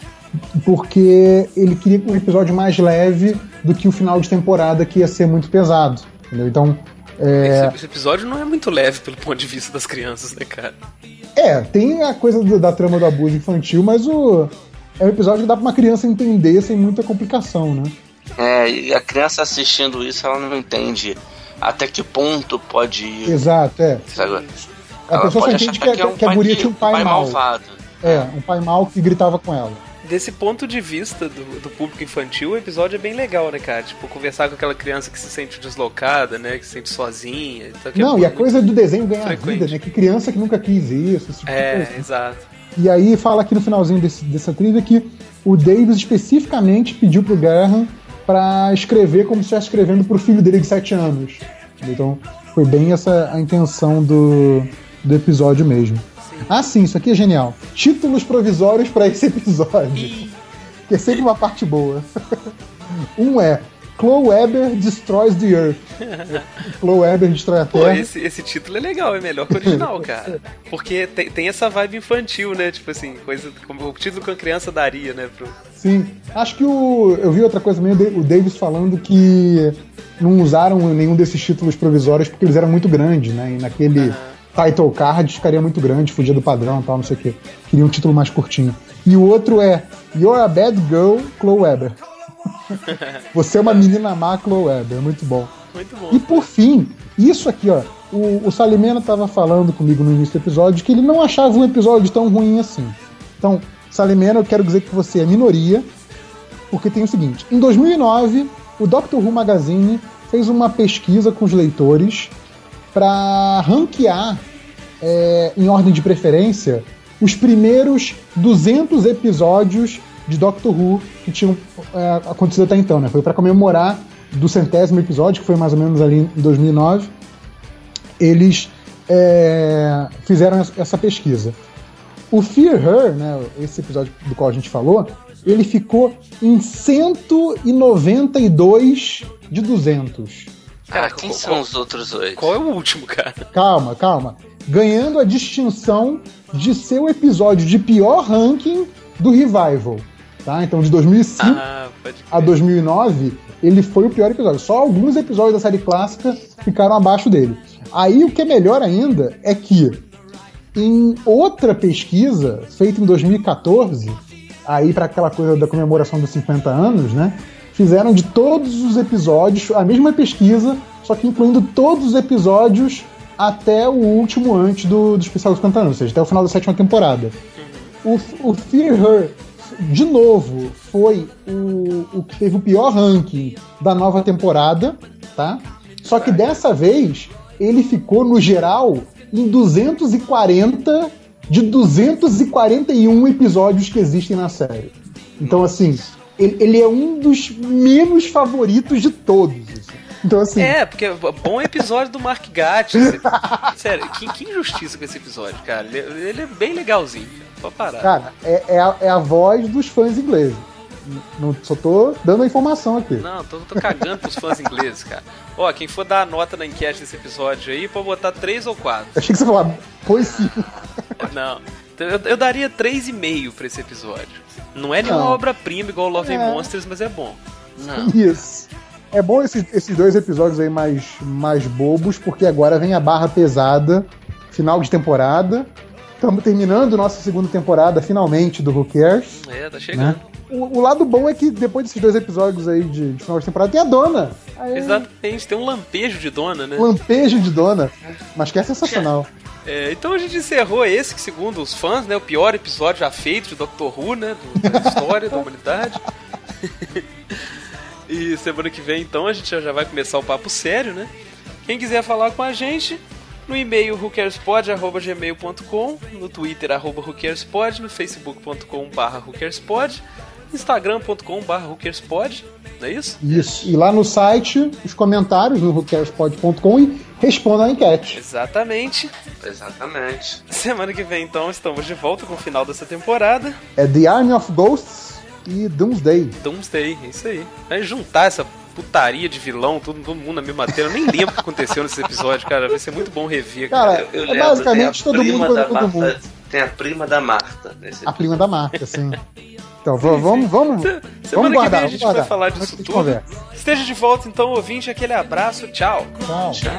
porque ele queria um episódio mais leve do que o final de temporada que ia ser muito pesado. entendeu? Então, É, Esse, esse episódio não é muito leve pelo ponto de vista das crianças, né, cara? é, tem a coisa do- da trama do abuso infantil, mas o. É um episódio que dá pra uma criança entender sem muita complicação, né? É, e a criança assistindo isso, ela não entende até que ponto pode ir. Exato, é. Sabe? A Ela pessoa só entende achar que, a- um que a guria pai- tinha um pai, mal. malvado. É, um pai mal que gritava com ela. Desse ponto de vista do, do público infantil, o episódio é bem legal, né, cara? Tipo, conversar com aquela criança que se sente deslocada, né? Que se sente sozinha. Então, é Não, e a coisa do desenho ganhar frequente. vida, né? Que criança que nunca quis isso, tipo É, coisa. exato. E aí fala aqui no finalzinho desse- dessa trilha que o Davis especificamente pediu pro Graham pra escrever como se estivesse escrevendo pro filho dele de 7 anos. Então foi bem essa a intenção do, do episódio mesmo. Ah, sim, isso aqui é genial. Títulos provisórios pra esse episódio. Que é sempre uma parte boa. um é Chloe Weber Destroys the Earth. Chloe Weber destrói a Pô, Terra. esse, esse título é legal, é melhor que o original, cara. Porque tem, tem essa vibe infantil, né? Tipo assim, coisa como o título que uma criança daria, né? Pro... Sim. Acho que o. Eu vi outra coisa também, o Davis falando que não usaram nenhum desses títulos provisórios porque eles eram muito grandes, né? E naquele title card ficaria muito grande, fugia do padrão e tal, não sei o quê. Queria um título mais curtinho. E o outro é You're a Bad Girl, Chloe Weber. Você é uma menina má, Chloe Weber. Muito bom. Muito bom. E por fim, isso aqui, ó. O, o Salimena tava falando comigo no início do episódio que ele não achava um episódio tão ruim assim. Então, Salimena, eu quero dizer que você é minoria, porque tem o seguinte: em 2009, o Doctor Who Magazine fez uma pesquisa com os leitores para ranquear, é, em ordem de preferência, os primeiros 200 episódios de Doctor Who que tinham é, acontecido até então, né? Foi para comemorar do centésimo episódio, que foi mais ou menos ali em 2009. Eles é, fizeram essa pesquisa. O Fear Her, né, esse episódio do qual a gente falou, ele ficou em 192 de 200. Cara, Cara, quem qual- são os outros oito? Qual é o último, cara? Calma, calma. Ganhando a distinção de ser o episódio de pior ranking do Revival. Tá? Então, de 2005 Ah, a 2009, ele foi o pior episódio. Só alguns episódios da série clássica ficaram abaixo dele. Aí o que é melhor ainda é que em outra pesquisa feita em 2014, aí para aquela coisa da comemoração dos 50 anos, né? Fizeram de todos os episódios a mesma pesquisa, só que incluindo todos os episódios até o último antes do, do especial dos 50 anos, ou seja, até o final da sétima temporada. O, o Fear Her, de novo, foi o, o que teve o pior ranking da nova temporada, tá? Só que dessa vez ele ficou, no geral, em 240 de 241 episódios que existem na série. Então, assim, ele, ele é um dos menos favoritos de todos. assim. Então, assim, É, porque é bom episódio do Mark Gatti. esse- Sério, que, que injustiça com esse episódio, cara. Ele, é- ele é bem legalzinho. Pode parar. cara, é, é a, é a voz dos fãs ingleses. Não, só tô dando a informação aqui. Não, tô, tô cagando pros fãs ingleses, cara. Ó, quem for dar a nota na enquete desse episódio aí, pode botar 3 ou 4. Achei que você falava, pois sim. Não. Eu, eu daria 3,5 pra esse episódio. Não é nenhuma obra-prima igual Love É. and Monsters, mas é bom. Não. Isso. É bom esses, esses dois episódios aí mais, mais bobos, porque agora vem a barra pesada, final de temporada. Estamos terminando nossa segunda temporada, finalmente, do Who Cares. É, tá Né? chegando. O, o lado bom é que depois desses dois episódios aí de, de final de temporada, tem a dona. Aí, Exatamente, tem um lampejo de dona, né? Lampejo de dona. Mas que é sensacional. É, então a gente encerrou esse, que segundo os fãs, né, o pior episódio já feito de Doctor Who, né, do- da história da humanidade. e semana que vem, então, a gente já vai começar o papo sério, né? Quem quiser falar com a gente, no e-mail whocarespod.gmail.com, no Twitter, arroba no facebook.com barra instagram.com barra whocarespod, não é isso? Isso. E lá no site, os comentários no whocarespod.com e responda a enquete. Exatamente. Exatamente. Semana que vem, então, estamos de volta com o final dessa temporada. É The Army of Ghosts e Doomsday. Doomsday, é isso aí. Vai juntar essa putaria de vilão, todo, todo mundo na mesma matéria. Eu nem lembro o que aconteceu nesse episódio, cara. Vai ser muito bom rever. Cara, Eu, eu é lembro, basicamente todo mundo contra todo Marta, mundo. Tem a prima da Marta nesse A prima da marca, assim. Então, vamos, vamos. Semana vamos guardar, que vem a gente vai falar disso tudo. Conversa. Esteja de volta, então, ouvinte. Aquele abraço. Tchau. Tchau. Tchau.